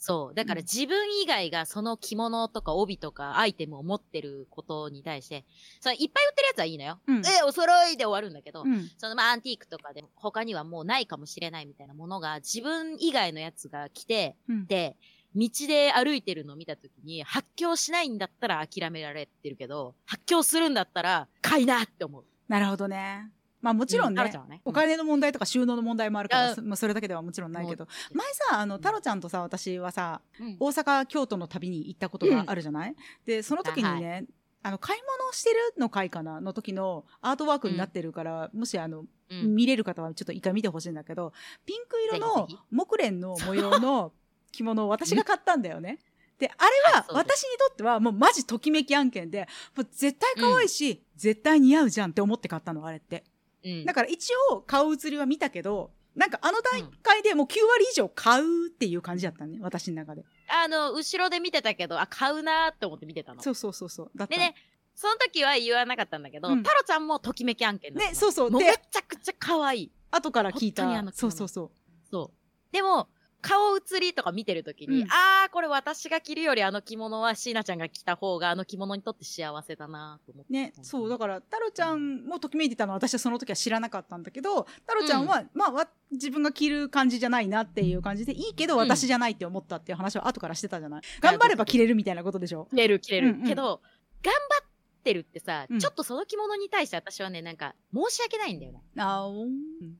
そう。だからうん自分以外がその着物とか帯とかアイテムを持ってることに対して、そのいっぱい売ってるやつはいいのよ。うんえ、お揃いで終わるんだけど、うん。そのまあアンティークとかで他にはもうないかもしれないみたいなものが自分以外のやつが来て、うん。で、道で歩いてるのを見たときに発狂しないんだったら諦められてるけど、発狂するんだったら買いなって思う。なるほどね。まあもちろんねうんはね、お金の問題とか収納の問題もあるから、あそ まあそれだけではもちろんないけど。も前さ、あの、太郎ちゃんとさ、私はさ、うん。大阪、京都の旅に行ったことがあるじゃない、で、その時にね、あの、買い物をしてるの回かな？の時のアートワークになってるから、もしあの、うん。見れる方はちょっと一回見てほしいんだけど、ピンク色の木蓮の模様の 着物を私が買ったんだよね。であれは私にとってはもうマジときめき案件でもう絶対可愛いし、絶対似合うじゃんって思って買ったのあれってうん。だから一応顔写りは見たけどなんかあの段階でもう9割以上買うっていう感じだったね私の中で。あの、後ろで見てたけど、あ、買うなーって思って見てたの。そうそうそうそうだった。でね、その時は言わなかったんだけど、うん。タロちゃんもときめき案件だったの。ねそうそう。めちゃくちゃ可愛い。後から聞いた。本当にあのそうそうそう。そう。でも、顔写りとか見てるときに、うん。あー、これ私が着るよりあの着物は椎名ちゃんが着た方があの着物にとって幸せだなと思って。ね、そうだから太郎ちゃんもときめいてたのは私はその時は知らなかったんだけど太郎ちゃんは、まあわ自分が着る感じじゃないなっていう感じでいいけどうん私じゃないって思ったっていう話は後からしてたじゃない、頑張れば着れるみたいなことでしょ？着れる着れる。うんうん。けど、頑張ってるってさ、うん。ちょっとその着物に対して私はね、なんか申し訳ないんだよね。あ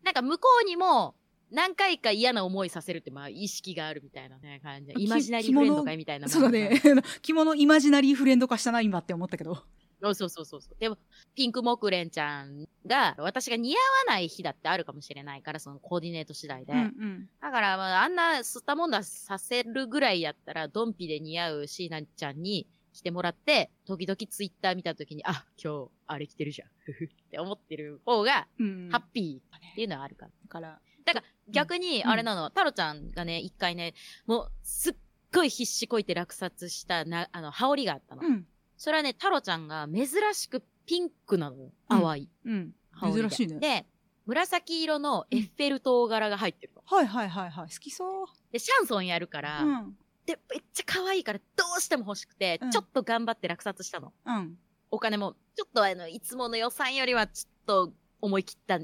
なんか向こうにも、何回か嫌な思いさせるって、まあ、意識があるみたいなね、感じイマジナリーフレンド会みたいなそうだね 着物イマジナリーフレンド化したな今って思ったけどそうそうそうそう。でも、ピンク木蓮ちゃんが、私が似合わない日だってあるかもしれないから、そのコーディネート次第で。うんうんだから、まあ、あんな吸ったもんださせるぐらいやったら、ドンピで似合う椎名ちゃんに来てもらって、時々ツイッター見たときに、あ、今日、あれ着てるじゃん。ふふって思ってる方が、うんハッピーっていうのはあるから。だから逆に、うん。あれなの、タロちゃんがね、一回ね、もう、すっごい必死こいて落札したな、あの、羽織があったの。うん。それはね、タロちゃんが珍しくピンクなの。よ。うん。淡い。うん。羽織で珍しいね。で、紫色のエッフェル塔柄が入ってるの。はいはいはいはい。好きそう。で、シャンソンやるから、うん。で、めっちゃ可愛いからどうしても欲しくて、うん。ちょっと頑張って落札したの。うん。お金も、ちょっとあの、いつもの予算よりはちょっと思い切った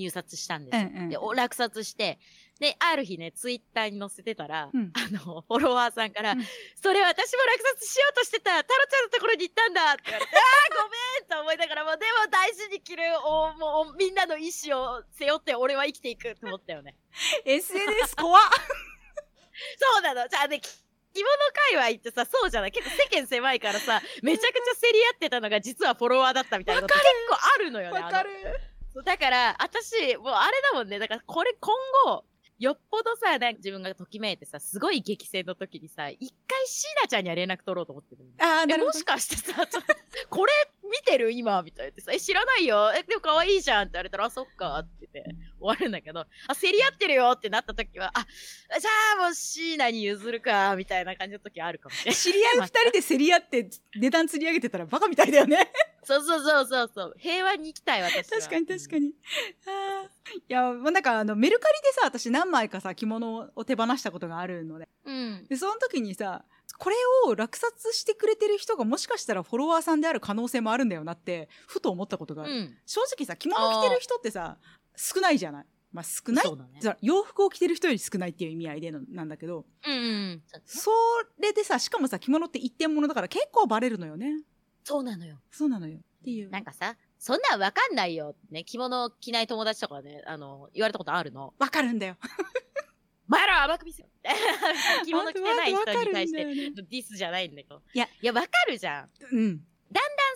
入札したんですよ。うんうんで、お落札して、で、ある日ね、ツイッターに載せてたら、うんあの、フォロワーさんから、うんそれ私も落札しようとしてた、タロちゃんのところに行ったんだって言われて、ああ、ごめんと思いながら、もうでも大事に着る、おもうみんなの意思を背負って俺は生きていくと思ったよね。SNS 怖っそうなの。じゃあね、き着物界隈ってさ、そうじゃない？結構世間狭いからさ、めちゃくちゃ競り合ってたのが実はフォロワーだったみたいなのって結構あるのよね。わかるだから、私、もうあれだもんね。だからこれ今後、よっぽどさ、なんか自分がときめいてさ、すごい激戦の時にさ、一回シーナちゃんには連絡取ろうと思ってるあーなるほどもしかしてさ、これ見てる今みたいな言ってさ、え、知らないよ。え、でも可愛いじゃんって言われたら、あ、そっかって言って終わるんだけど、あ、競り合ってるよってなった時は、あ、じゃあもうシーナに譲るか、みたいな感じの時あるかもしれない。知り合い二人で競り合って値段釣り上げてたらバカみたいだよね そうそうそうそうそう。平和に生きたい私は。確かに確かに。いや、まあ、なんかあのメルカリでさ、私何枚かさ、着物を手放したことがあるので。うん。で、その時にさ、これを落札してくれてる人がもしかしたらフォロワーさんである可能性もあるんだよなって、ふと思ったことがある。うん。正直さ、着物着てる人ってさ、少ないじゃない？まあ少ないそうだね。さ洋服を着てる人より少ないっていう意味合いでのなんだけど、うんうん。それでさ、しかもさ、着物って一点物だから結構バレるのよね。そうなのよ。そうなのよ。っていう。なんかさ、そんなんわかんないよ。ね、着物着ない友達とかね、あの、言われたことあるの？わかるんだよ。前らは甘く見せろ着物着てない人に対して、ディスじゃないんだけど。いや、いや、わかるじゃん。うん。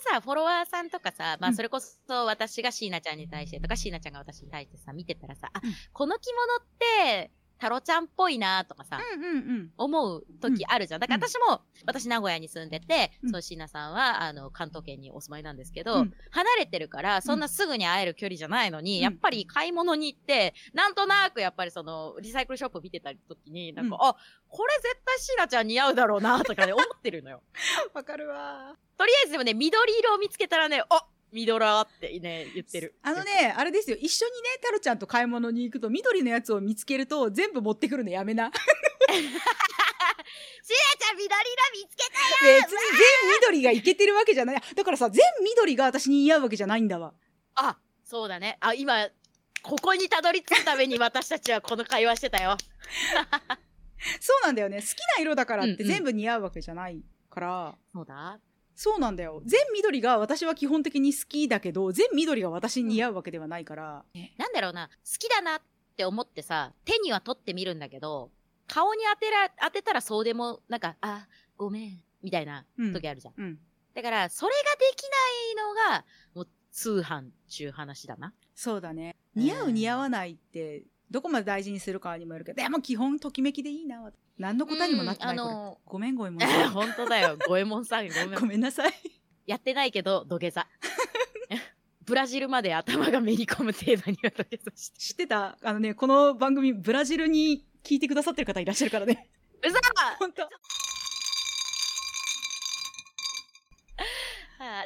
さ、フォロワーさんとかさ、まあ、うんそれこそ私が椎名ちゃんに対してとか、椎名ちゃんが私に対してさ、見てたらさ、あうん、この着物って、タロちゃんっぽいなとかさ、うんうんうん。思う時あるじゃん。だから私も、私名古屋に住んでて、うんそう、椎名さんは、あの、関東圏にお住まいなんですけど、うん離れてるから、そんなすぐに会える距離じゃないのに、うんやっぱり買い物に行って、なんとなくやっぱりその、リサイクルショップ見てた時に、なんか、うんあ、これ絶対椎名ちゃん似合うだろうな、とかね、思ってるのよ。わかるわ。とりあえずでもね、緑色を見つけたらね、あミドラーってね、言ってる。あのね、あれですよ。一緒にね、タロちゃんと買い物に行くと、緑のやつを見つけると、全部持ってくるのやめな。椎名ちゃん緑色見つけた別に全緑がいけてるわけじゃない。だからさ、全緑が私に似合うわけじゃないんだわ。あ、そうだね。あ、今、ここにたどり着くために私たちはこの会話してたよ。そうなんだよね。好きな色だからっうんうんて全部似合うわけじゃないから。そうだそうなんだよ。全緑が私は基本的に好きだけど、全緑が私に似合うわけではないから。なんだろうな、好きだなって思ってさ、手には取ってみるんだけど、顔に当てら、当てたらそうでも、なんか、あ、ごめん、みたいなうん時あるじゃん。うん。だから、それができないのが、もう、通販っちゅう話だな。そうだね。うん似合う似合わないって、どこまで大事にするかにもよるけど、でも基本ときめきでいいな。何の答えにもなってない、うんあのごめんごめんもんさん 本当だよ。五右衛門さん、ごめん。ごめんなさい。やってないけど、土下座。ブラジルまで頭がめり込む程度には土下座して。知ってた？あのねこの番組ブラジルに聞いてくださってる方いらっしゃるからね。うざ本当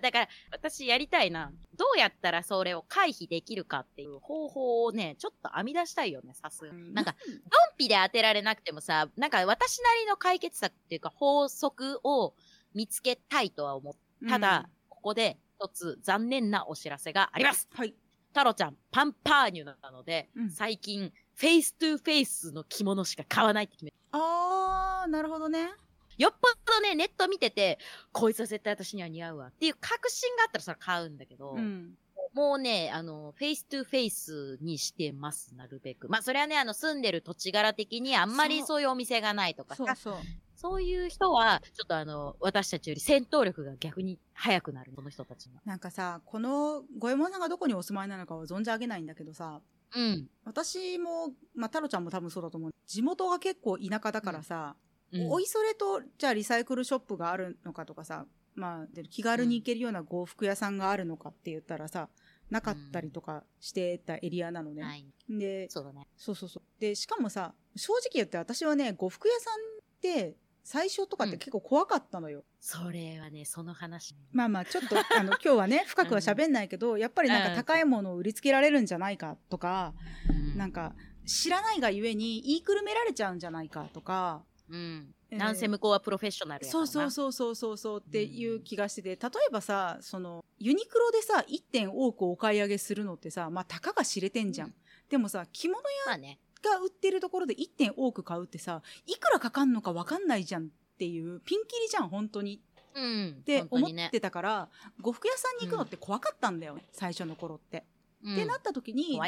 だから、私やりたいな。どうやったらそれを回避できるかっていう方法をね、ちょっと編み出したいよね、さすがに。なんか、ドンピで当てられなくてもさ、なんか私なりの解決策っていうか法則を見つけたいとは思う。ただ、ここで一つ残念なお知らせがあります。はいタロちゃん、パンパーニュなので、うん最近、 face to face の着物しか買わないって決めた。あーなるほどねよっぽどね、ネット見てて、こいつは絶対私には似合うわっていう確信があったらそれ買うんだけど、うんもうね、あの、 face to face にしてます、なるべく。まあ、それはね、あの、住んでる土地柄的にあんまりそういうお店がないとかさ、そうそうそういう人は、ちょっとあの、私たちより戦闘力が逆に速くなる、この人たちの。なんかさこの五右衛門さんがどこにお住まいなのかは存じ上げないんだけどさうん。私も、まあ、太郎ちゃんも多分そうだと思う地元が結構田舎だからさ、うんおいそれとじゃあリサイクルショップがあるのかとかさ、まあ、で気軽に行けるような呉服屋さんがあるのかって言ったらさなかったりとかしてたエリアなのね。はい。でそうだね。そうそうそうでしかもさ正直言って私はね呉服屋さんって最初とかって結構怖かったのよ。それはね、その話。まあまあちょっと あの今日はね深くは喋んないけど、やっぱりなんか高いものを売りつけられるんじゃないかとか、うんなんか知らないがゆえに言いくるめられちゃうんじゃないかとか。うん。えーなんせ向こうはプロフェッショナルやからな。そうそうそうそうそうそうっていう気がしてて例えばさそのユニクロでさ1点多くお買い上げするのってさまあたかが知れてんじゃん、うんでもさ着物。屋が売ってるところで1点多く買うってさいくらかかんのか分かんないじゃんっていうピンキリじゃん本当にうん。って思ってたから、呉服屋さんに行くのって怖かったんだよ、最初の頃って。うんってなった時に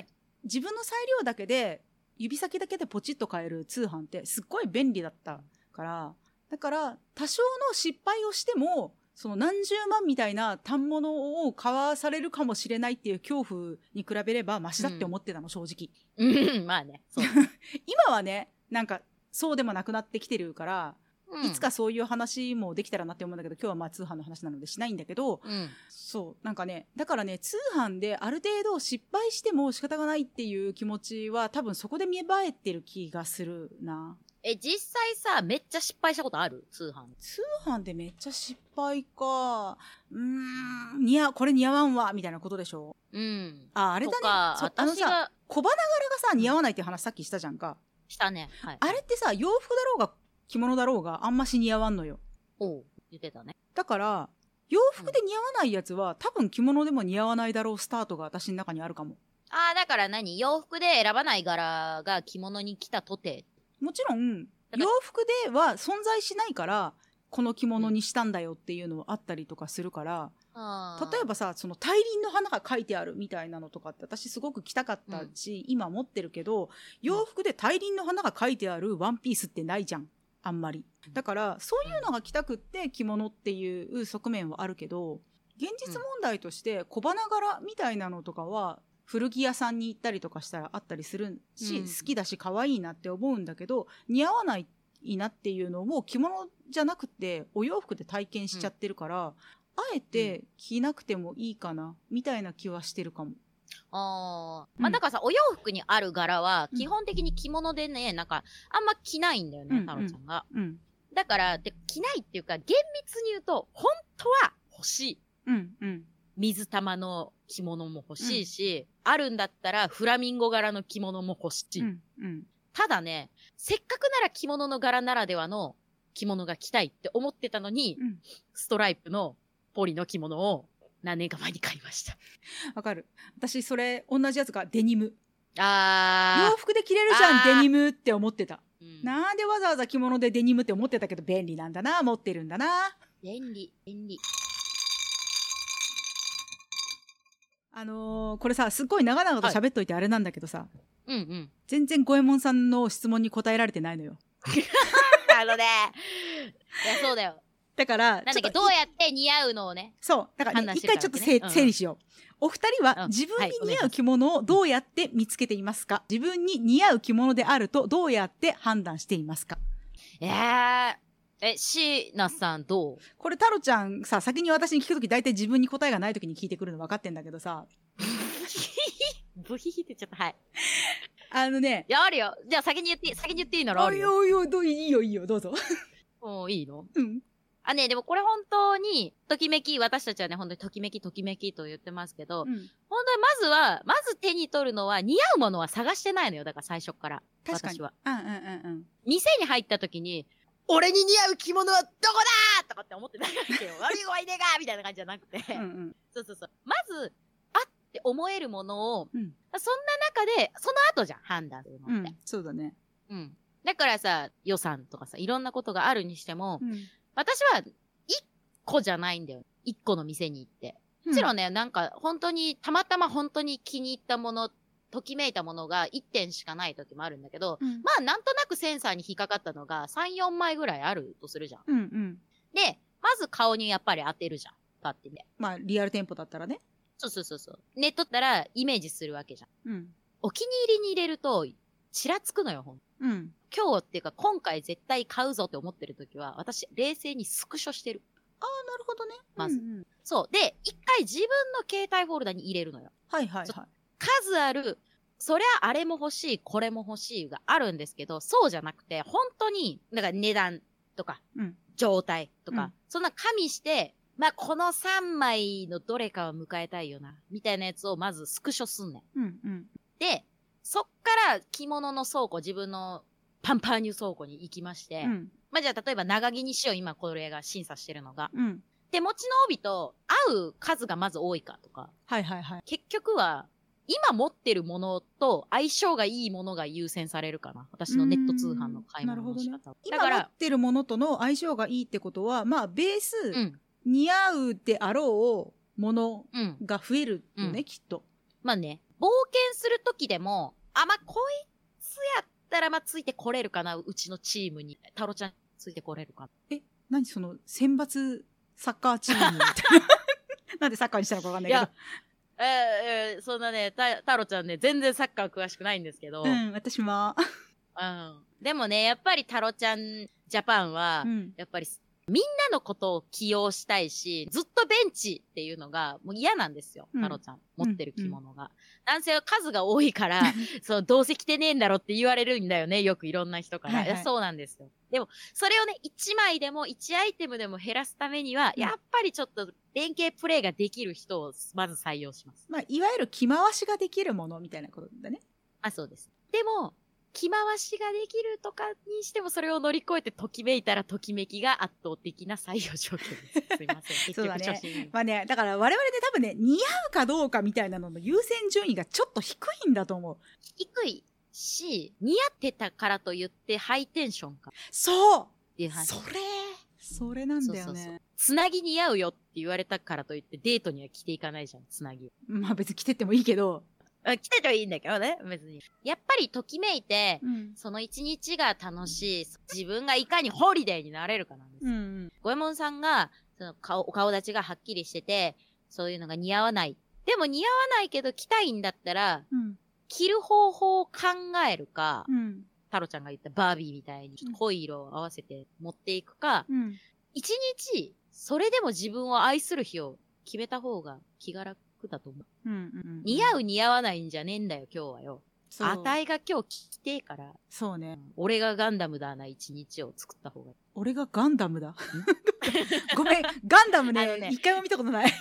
自分の裁量だけで指先だけでポチッと買える通販ってすっごい便利だったからだから多少の失敗をしてもその何十万みたいな反物を買わされるかもしれないっていう恐怖に比べればマシだって思ってたの、正直。うん、まあね。今はねなんかそうでもなくなってきてるから、うんいつかそういう話もできたらなって思うんだけど今日はまあ通販の話なのでしないんだけど、うん。そうなんかねだからね通販である程度失敗しても仕方がないっていう気持ちは多分そこで見栄えてる気がするなえ、実際さ、めっちゃ失敗したことある？通販。通販でめっちゃ失敗かうーん似合これ似合わんわみたいなことでしょ？うん。ああれだねそうあのさ小花柄がさ似合わないって話さっきしたじゃんかしたね。はい。あれってさ洋服だろうが着物だろうがあんまし似合わんのよ。おう言ってたね。だから洋服で似合わないやつは多分着物でも似合わないだろうスタートが私の中にあるかも。ああ、だから何？洋服で選ばない柄が着物に来たとて。もちろん洋服では存在しないからこの着物にしたんだよっていうのはあったりとかするから例えばさその大輪の花が書いてあるみたいなのとかって私すごく着たかったし、今持ってるけど洋服で大輪の花が書いてあるワンピースってないじゃんあんまり。だからそういうのが着たくって着物っていう側面はあるけど現実問題として小花柄みたいなのとかは古着屋さんに行ったりとかしたらあったりするし、うん。好きだし可愛いなって思うんだけど似合わないなっていうのを着物じゃなくてお洋服で体験しちゃってるから、あえて着なくてもいいかなみたいな気はしてるかも。ああ、うんまあだからさ、お洋服にある柄はうん。基本的に着物でね、なんかあんま着ないんだよね、うん。太郎ちゃんが。うん。だから、で、着ないっていうか、厳密に言うと、本当は欲しい。うん。うん。水玉の着物も欲しいし、あるんだったらフラミンゴ柄の着物も欲しい。うん。うん。ただね、せっかくなら着物の柄ならではの着物が着たいって思ってたのに、うん。ストライプのポリの着物を何年か前に買いました。わかる。私それ同じやつがデニム。洋あ服で着れるじゃんデニムって思ってた。ー、うん。なんでわざわざ着物でデニムって思ってたけど便利なんだな持ってるんだな。便利、便利。あのーこれさすっごい長々と喋っといてあれなんだけどさ、うんうん。全然五右衛門さんの質問に答えられてないのよ。あのね、いや、そうだよ。だからなんだっけ、どうやって似合うのをね。そう。だから、ね、一回ちょっとね整理しよう。お二人はうん。自分に似合う着物をどうやって見つけていますか、自分に似合う着物であるとどうやって判断していますか？えー、え、椎名さんどう？これ太郎ちゃんさ先に私に聞くとき大体自分に答えがないときに聞いてくるの分かってんだけどさ。ブヒヒってちゃった。はい。あのねいや、あるよ。じゃあ先に言って、先に言っていいならあおいるよ。おいおいどういいよいいよどうぞ。もういいの？うんあ、ね、でもこれ本当に、ときめき、私たちはね、本当にときめき、ときめきと言ってますけど、うん本当にまずは、まず手に取るのは、似合うものは探してないのよ。だから最初から。確かに私は。うんうんうんうん店に入った時に、俺に似合う着物はどこだとかって思ってないわけよ。悪い子はいねえがみたいな感じじゃなくて。うんうんそうそうそう。まず、あって思えるものを、うんそんな中で、その後じゃん、判断するうのって。んそうだねうん。だからさ、予算とかさ、いろんなことがあるにしても、うん私は、一個じゃないんだよ。一個の店に行って。もちろんね、なんか、本当に、たまたま本当に気に入ったもの、ときめいたものが一点しかない時もあるんだけど、うんまあ、なんとなくセンサーに引っかかったのが3、4枚ぐらいあるとするじゃん。うんうんで、まず顔にやっぱり当てるじゃん。パッてね。まあリアル店舗だったらねそうそうそうそう。ネットったらイメージするわけじゃん。うんお気に入りに入れると、ちらつくのよ、ほんとうん。今日っていうか、今回絶対買うぞって思ってる時は、私、冷静にスクショしてる。あなるほどね。まず。うんうん。そう。で、一回自分の携帯フォルダに入れるのよ。はいはいそはい。数ある、そりゃあれも欲しい、これも欲しいがあるんですけど、そうじゃなくて、本当に、だから値段とか、うん。状態とか、うん。そんな加味して、まあ、この3枚のどれかは迎えたいよな、みたいなやつをまずスクショすんねん。うんうん。で、そっから着物の倉庫、自分のパンパーニュ倉庫に行きまして、うん。まあ、じゃあ例えば長着にしよう、今これが審査してるのが。うん。手持ちの帯と合う数がまず多いかとか、はいはいはい。結局は、今持ってるものと相性がいいものが優先されるかな。私のネット通販の買い物の仕うーん。なる方は。今だから、持ってるものとの相性がいいってことはまあベース、うん、似合うであろうものうん。が増えるよね、うん。きっと。まあね、冒険するときでも、あ、まあ、こいつやったら、まあ、ついてこれるかな、うちのチームに。タロちゃん、ついてこれるかな。何その選抜サッカーチームみたいな。なんでサッカーにしたのかわかんないけど。いやえーえーそんなね、たタロちゃんね、全然サッカー詳しくないんですけど、うん私も。うん。でもね、やっぱりタロちゃんジャパンは、うん。やっぱりみんなのことを起用したいし、ずっとベンチっていうのがもう嫌なんですよ、うんタロちゃん。持ってる着物が。男性は数が多いから、そう、どうせ着てねえんだろって言われるんだよね、よくいろんな人から。はいはいいやそうなんですよ。でも、それをね、1枚でも1アイテムでも減らすためには、うんやっぱりちょっと連携プレーができる人をまず採用します。まあいわゆる着回しができるものみたいなことだねあ、そうです。でも、着回しができるとかにしてもそれを乗り越えてときめいたらときめきが圧倒的な採用条件です。すいません。結そうだね局調子いい。まあねだから我々で多分ね似合うかどうかみたいなのの優先順位がちょっと低いんだと思う低いし、似合ってたからと言ってハイテンションかそうっていう話。それそれなんだよそうそうそうねつなぎ似合うよって言われたからといってデートには着ていかないじゃん、つなぎ。まあ別に着てってもいいけど、あ着ててはいいんだけどね、別に。やっぱりときめいて、うん。その一日が楽しい、自分がいかにホリデーになれるかなんです。よ。うん。五右衛門さんが、その顔、お顔立ちがはっきりしてて、そういうのが似合わない。でも似合わないけど着たいんだったら、うん。着る方法を考えるか、うん。タロちゃんが言ったバービーみたいに濃い色を合わせて持っていくか、うん。一日、それでも自分を愛する日を決めた方が気が楽だと思う。うんうん似合う似合わないんじゃねえんだよ、今日はよ。そう。あたいが今日着てえから、そうね。俺がガンダムだな一日を作った方がいい。俺がガンダムだ？ごめん。ガンダムねね。一回も見たことない。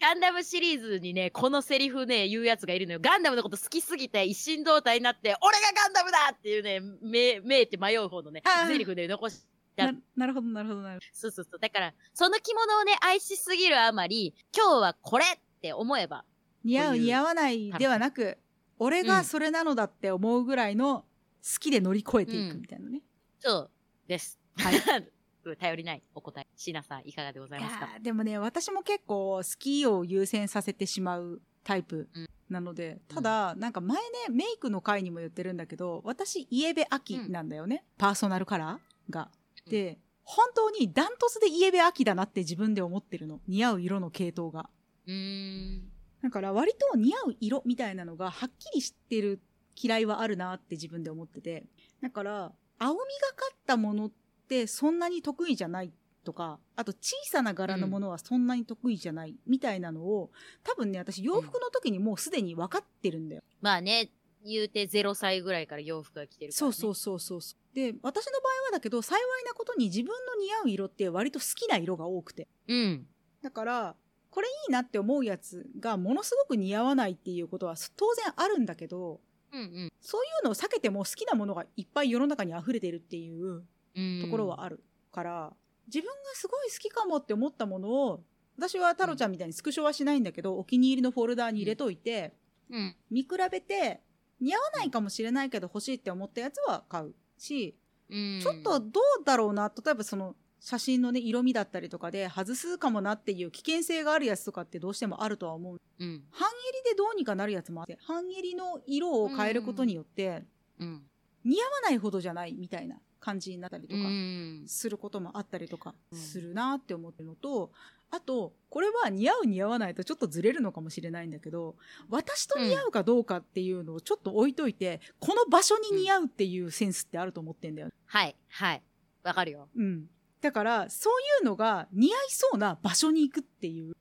ガンダムシリーズにね、このセリフね、言うやつがいるのよ。ガンダムのこと好きすぎて一心同体になって、俺がガンダムだっていうね、め、めって迷う方のねセリフで残し、やななるほどなるほどなるそうそうそう。だから、その着物をね、愛しすぎるあまり、今日はこれって思えば、似合う似合わないではなく俺がそれなのだって思うぐらいの好きで乗り越えていくみたいなね、そうです。はい。頼りない。お答え。シナさん、いかがでございいますか？でもね私も結構好きを優先させてしまうタイプうん。なので、ただなんか前ねメイクの回にも言ってるんだけど私イエベ秋なんだよね、パーソナルカラーが。うん。で本当にダントツでイエベ秋だなって自分で思ってるの。似合う色の系統が。うーん。だから割と似合う色みたいなのがはっきりしてる嫌いはあるなって自分で思っててだから青みがかったものってそんなに得意じゃないとかあと小さな柄のものはそんなに得意じゃないみたいなのを多分ね私洋服の時にもうすでに分かってるんだよ。まあね、言うて0歳ぐらいから洋服が着てるから、ね。そうそうそうそうそう。で私の場合はだけど幸いなことに自分の似合う色って割と好きな色が多くてうん。だからこれいいなって思うやつがものすごく似合わないっていうことは当然あるんだけどうんそういうのを避けても好きなものがいっぱい世の中に溢れてるっていううん。ところはあるから、自分がすごい好きかもって思ったものを私は太郎ちゃんみたいにスクショはしないんだけど、お気に入りのフォルダーに入れといて、うん。見比べて似合わないかもしれないけど欲しいって思ったやつは買うし、うん。ちょっとどうだろうな例えばその写真のね色味だったりとかで外すかもなっていう危険性があるやつとかってどうしてもあるとは思ううん。半襟でどうにかなるやつもあって半襟の色を変えることによってうん。似合わないほどじゃないみたいな感じになったりとかうん。することもあったりとかうんするなって思ってるのと、あとこれは似合う似合わないとちょっとずれるのかもしれないんだけど私と似合うかどうかっていうのをちょっと置いといて、この場所に似合うっていうセンスってあると思ってんだよね。はい。はい。わかるよ。うん、だからそういうのが似合いそうな場所に行くっていう。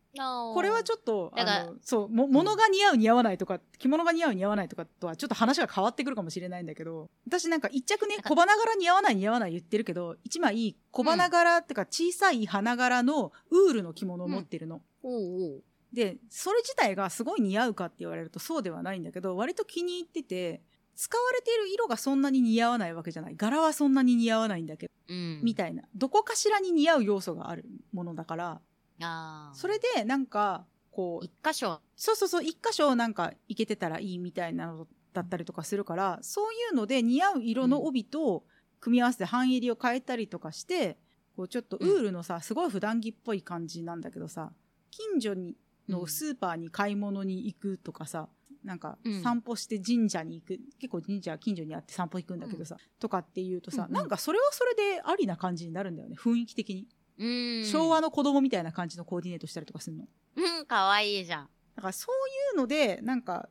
これはちょっとあのそうも物が似合う似合わないとか着物が似合う似合わないとかとはちょっと話が変わってくるかもしれないんだけど私なんか一着ね小花柄似合わない似合わない言ってるけど一枚小花柄ってか小さい花柄のウールの着物を持ってるの。でそれ自体がすごい似合うかって言われるとそうではないんだけど割と気に入ってて使われている色がそんなに似合わないわけじゃない柄はそんなに似合わないんだけど、うん。みたいなどこかしらに似合う要素があるものだからああ。それでなんかこう一箇所。そうそうそう一箇所なんかいけてたらいいみたいなのだったりとかするからそういうので似合う色の帯と組み合わせて半襟を変えたりとかしてこうちょっとウールのさすごい普段着っぽい感じなんだけどさ近所にのスーパーに買い物に行くとかさなんかうん。散歩して神社に行く、結構神社近所にあって散歩行くんだけどさ、とかっていうとさ、うんうん。なんかそれはそれでありな感じになるんだよね雰囲気的に、うん。昭和の子供みたいな感じのコーディネートしたりとかするの。うん、かわいいじゃん。だからそういうのでなんかあんま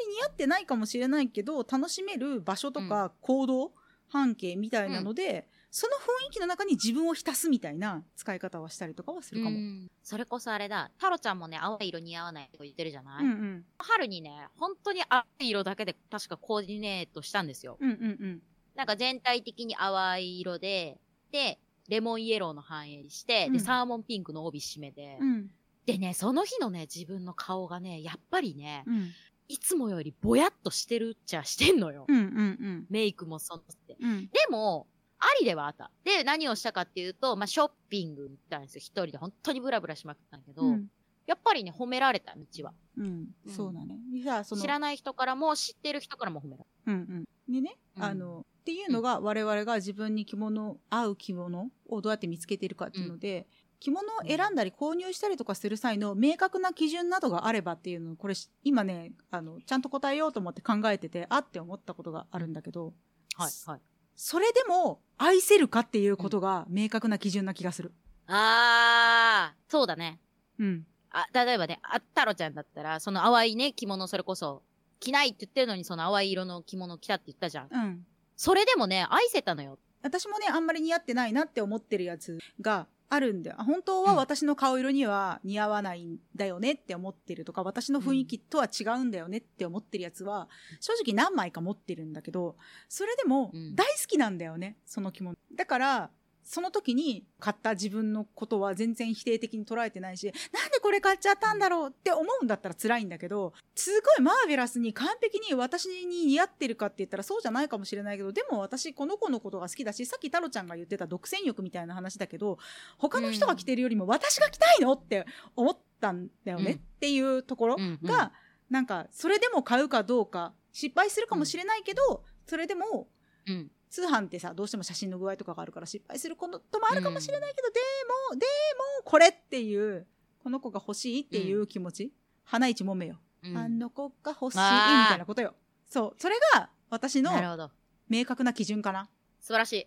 り似合ってないかもしれないけど楽しめる場所とか行動、半径みたいなので、その雰囲気の中に自分を浸すみたいな使い方はしたりとかはするかも。うんうんそれこそあれだ。タロちゃんもね、青い色似合わないとか言ってるじゃない、うん春にね、本当に青い色だけで確かコーディネートしたんですよ。うんうんうんなんか全体的に淡い色で、で、レモンイエローの半襟して、うんで、サーモンピンクの帯締めで、うんでね、その日のね、自分の顔がね、やっぱりね、うんいつもよりぼやっとしてるっちゃしてんのよ。うんうんメイクもそのって。うんでも、ありではあった。で、何をしたかっていうと、まあ、ショッピングに行ったんですよ。一人で本当にブラブラしまくったんだけど、うんやっぱりね、褒められた、道は。うんそうだね。知らない人からも、知ってる人からも褒められうんうん、でね、うんあのっていうのが我々が自分に着物合う着物をどうやって見つけているかっていうので、着物を選んだり購入したりとかする際の明確な基準などがあればっていうのをこれし今ねあのちゃんと答えようと思って考えててあって思ったことがあるんだけど、た。はい、はい。それでも愛せるかっていうことが明確な基準な気がする。あー、そうだね。うんあ、例えばね、あ、太郎ちゃんだったら、その淡いね、着物それこそ、着ないって言ってるのにその淡い色の着物着たって言ったじゃん。うんそれでもね、愛せたのよ。私もねあんまり似合ってないなって思ってるやつがあるんだよ。あ本当は私の顔色には似合わないんだよねって思ってるとか私の雰囲気とは違うんだよねって思ってるやつは正直何枚か持ってるんだけどそれでもうん。大好きなんだよねその着物。だからその時に買った自分のことは全然否定的に捉えてないしなんでこれ買っちゃったんだろうって思うんだったら辛いんだけどすごいマーベラスに完璧に私に似合ってるかって言ったらそうじゃないかもしれないけどでも私この子のことが好きだしさっき太郎ちゃんが言ってた独占欲みたいな話だけど他の人が着てるよりも私が着たいのって思ったんだよね、うん。っていうところが、なんかそれでも買うかどうか失敗するかもしれないけど、それでもうん。通販ってさどうしても写真の具合とかがあるから失敗することもあるかもしれないけど、でもでもこれっていうこの子が欲しいっていう気持ち、花一もめよ、うん。あの子が欲しいみたいなことよ。そうそれが私のなるほど。明確な基準かな。素晴らしい。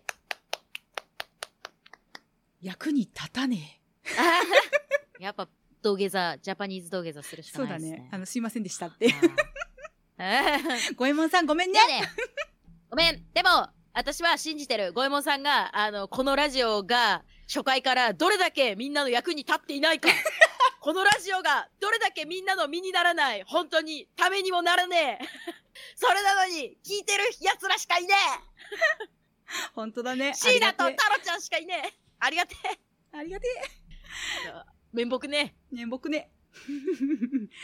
役に立たね やっぱ、土下座、ジャパニーズ土下座するえしかそうだないですね。ね。あのすいませんでしたって。五右衛門さんごめんね。ね、ごめん。でも、私は信じてる。五右衛門さんが、あの、このラジオが初回からどれだけみんなの役に立っていないか。このラジオがどれだけみんなの身にならない。本当にためにもならねえ。それなのに、聞いてる奴らしかいね 本当だねえ。シーナとタロちゃんしかいねえ。ありがてえ。えありがて面目ねえね僕ね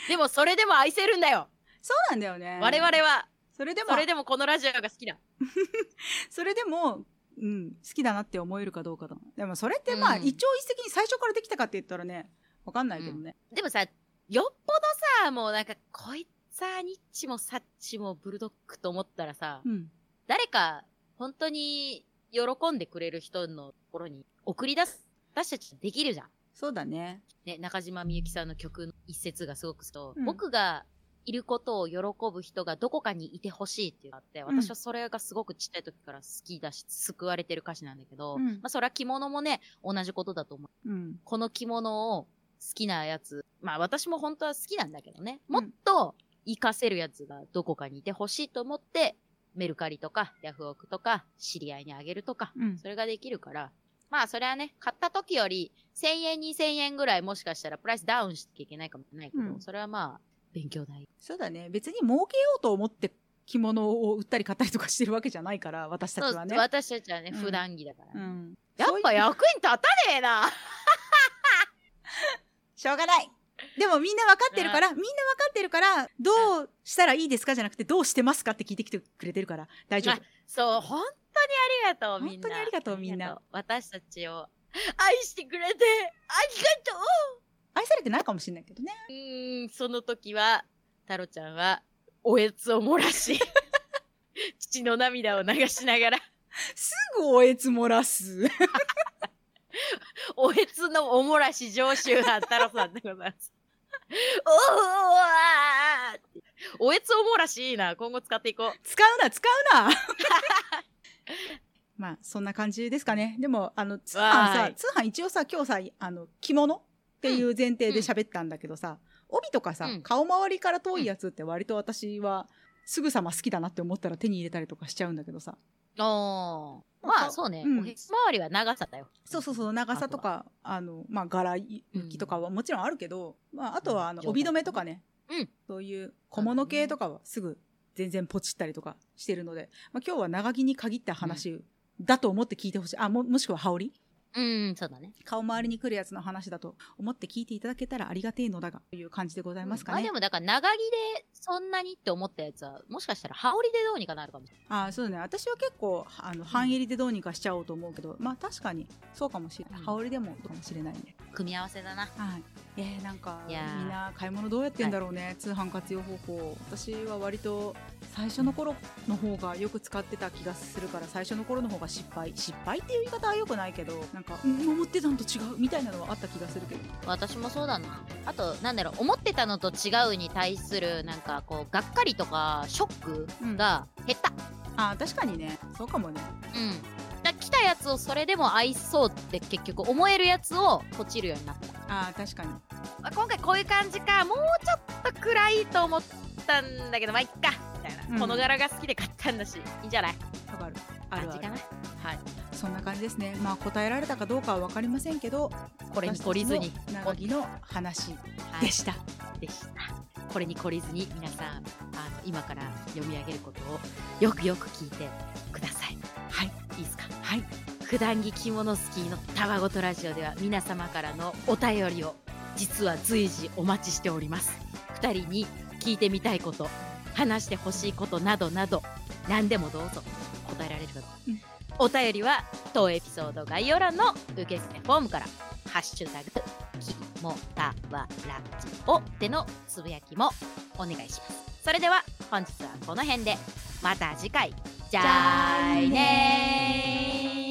え。でもそれでも愛せるんだよ。そうなんだよね我々は。それでもそれでもこのラジオが好きだ。それでもうん好きだなって思えるかどうかだでもそれってまあ、うん。一朝一夕に最初からできたかって言ったらねわかんないけどね、でもさ、よっぽどさ、もうなんか、こいつはニッチもサッチもブルドッグと思ったらさ、うん。誰か、本当に喜んでくれる人のところに送り出す、私たちできるじゃん。そうだね。ね、中島みゆきさんの曲の一節がすごくすと、うん。僕がいることを喜ぶ人がどこかにいてほしいっていうのがあって、うん。私はそれがすごくちっちゃい時から好きだし、救われてる歌詞なんだけど、うん。まあそれは着物もね、同じことだと思う。うん。この着物を好きなやつ、まあ私も本当は好きなんだけどね、うん。もっと活かせるやつがどこかにいてほしいと思って、メルカリとかヤフオクとか知り合いにあげるとか、うん。それができるから、まあそれはね、買った時より1000円2000円ぐらいもしかしたらプライスダウンしなきゃいけないかもしれないけど、うん。それはまあ勉強代。そうだね。別に儲けようと思って着物を売ったり買ったりとかしてるわけじゃないから私たちはね。そう私たちはね、うん。普段着だから、うん。やっぱ役に立たねえな。しょうがない。でもみんな分かってるからみんな分かってるからどうしたらいいですかじゃなくてどうしてますかって聞いてきてくれてるから。大丈夫。あそう、本当にありがとう、みんな。本当にありがとうみんな。私たちを愛してくれて、ありがとう愛されてないかもしれないけどね。うーん、その時は、タロちゃんは、おえつを漏らし、父の涙を流しながら、すぐおえつ漏らす。おえつのお漏らし常習犯太郎さんでございます。おーわおえつお漏らしいいな。今後使っていこう。使うな使うな。まあそんな感じですかね。でもあの通販さ通販一応さ今日さあの着物っていう前提で喋ったんだけどさ、帯とかさ、うん顔周りから遠いやつって割と私はすぐさま好きだなって思ったら手に入れたりとかしちゃうんだけどさおー。なんかまあそうね。うんおへつ周りは長さだよ。そうそうそう長さとかあのまあ柄行きとかはもちろんあるけど、まあ、あとはあのうん帯留めとかね、うんそういう小物系とかはすぐ全然ポチったりとかしてるので、まあ、今日は長着に限った話だと思って聞いてほしいあももしくは羽織うん、そうだね。顔周りに来るやつの話だと思って聞いていただけたらありがてえのだがという感じでございますかねまあで。もだから長着でそんなにって思ったやつは、もしかしたら羽織でどうにかなるかもしれない。あそうだね私は結構あの半襟でどうにかしちゃおうと思うけどまあ確かにそうかもしれない、うん羽織でもかもしれないね。組み合わせだな。はい、えー、なんかみんな買い物どうやってんだろうね、通販活用方法。私は割と最初の頃の方がよく使ってた気がするから最初の頃の方が失敗。失敗っていう言い方はよくないけどなんか、うん、思ってたのと違うみたいなのはあった気がするけど。私もそうだな。あと、なんだろう、思ってたのと違うに対する、なんかこう、がっかりとか、ショックうん。が減った。あー確かにね。そうかもね。うん。たやつをそれでも愛そうって結局思えるやつをポチるようになった。あー確かにあ今回こういう感じか、もうちょっと暗いと思ったんだけど、まあ、いっか。みたいな。うんこの柄が好きで買ったんだし、いいんじゃない？わかるあるある感じかな。はい。そんな感じですねまあ答えられたかどうかは分かりませんけどこれに懲りずに長着の話はいでした、でした。これに懲りずに皆さんあの今から読み上げることをよくよく聞いてください。はいいいですか？はい。普段着着物スキーのたわごとラジオでは皆様からのお便りを実は随時お待ちしております。二人に聞いてみたいこと、話してほしいことなどなど何でもどうぞ。答えられるかと、うん。お便りは当エピソード概要欄の受付フォームから「ハッシュタグきもたわラジオ」でのつぶやきもお願いします。それでは本日はこの辺でまた次回在内。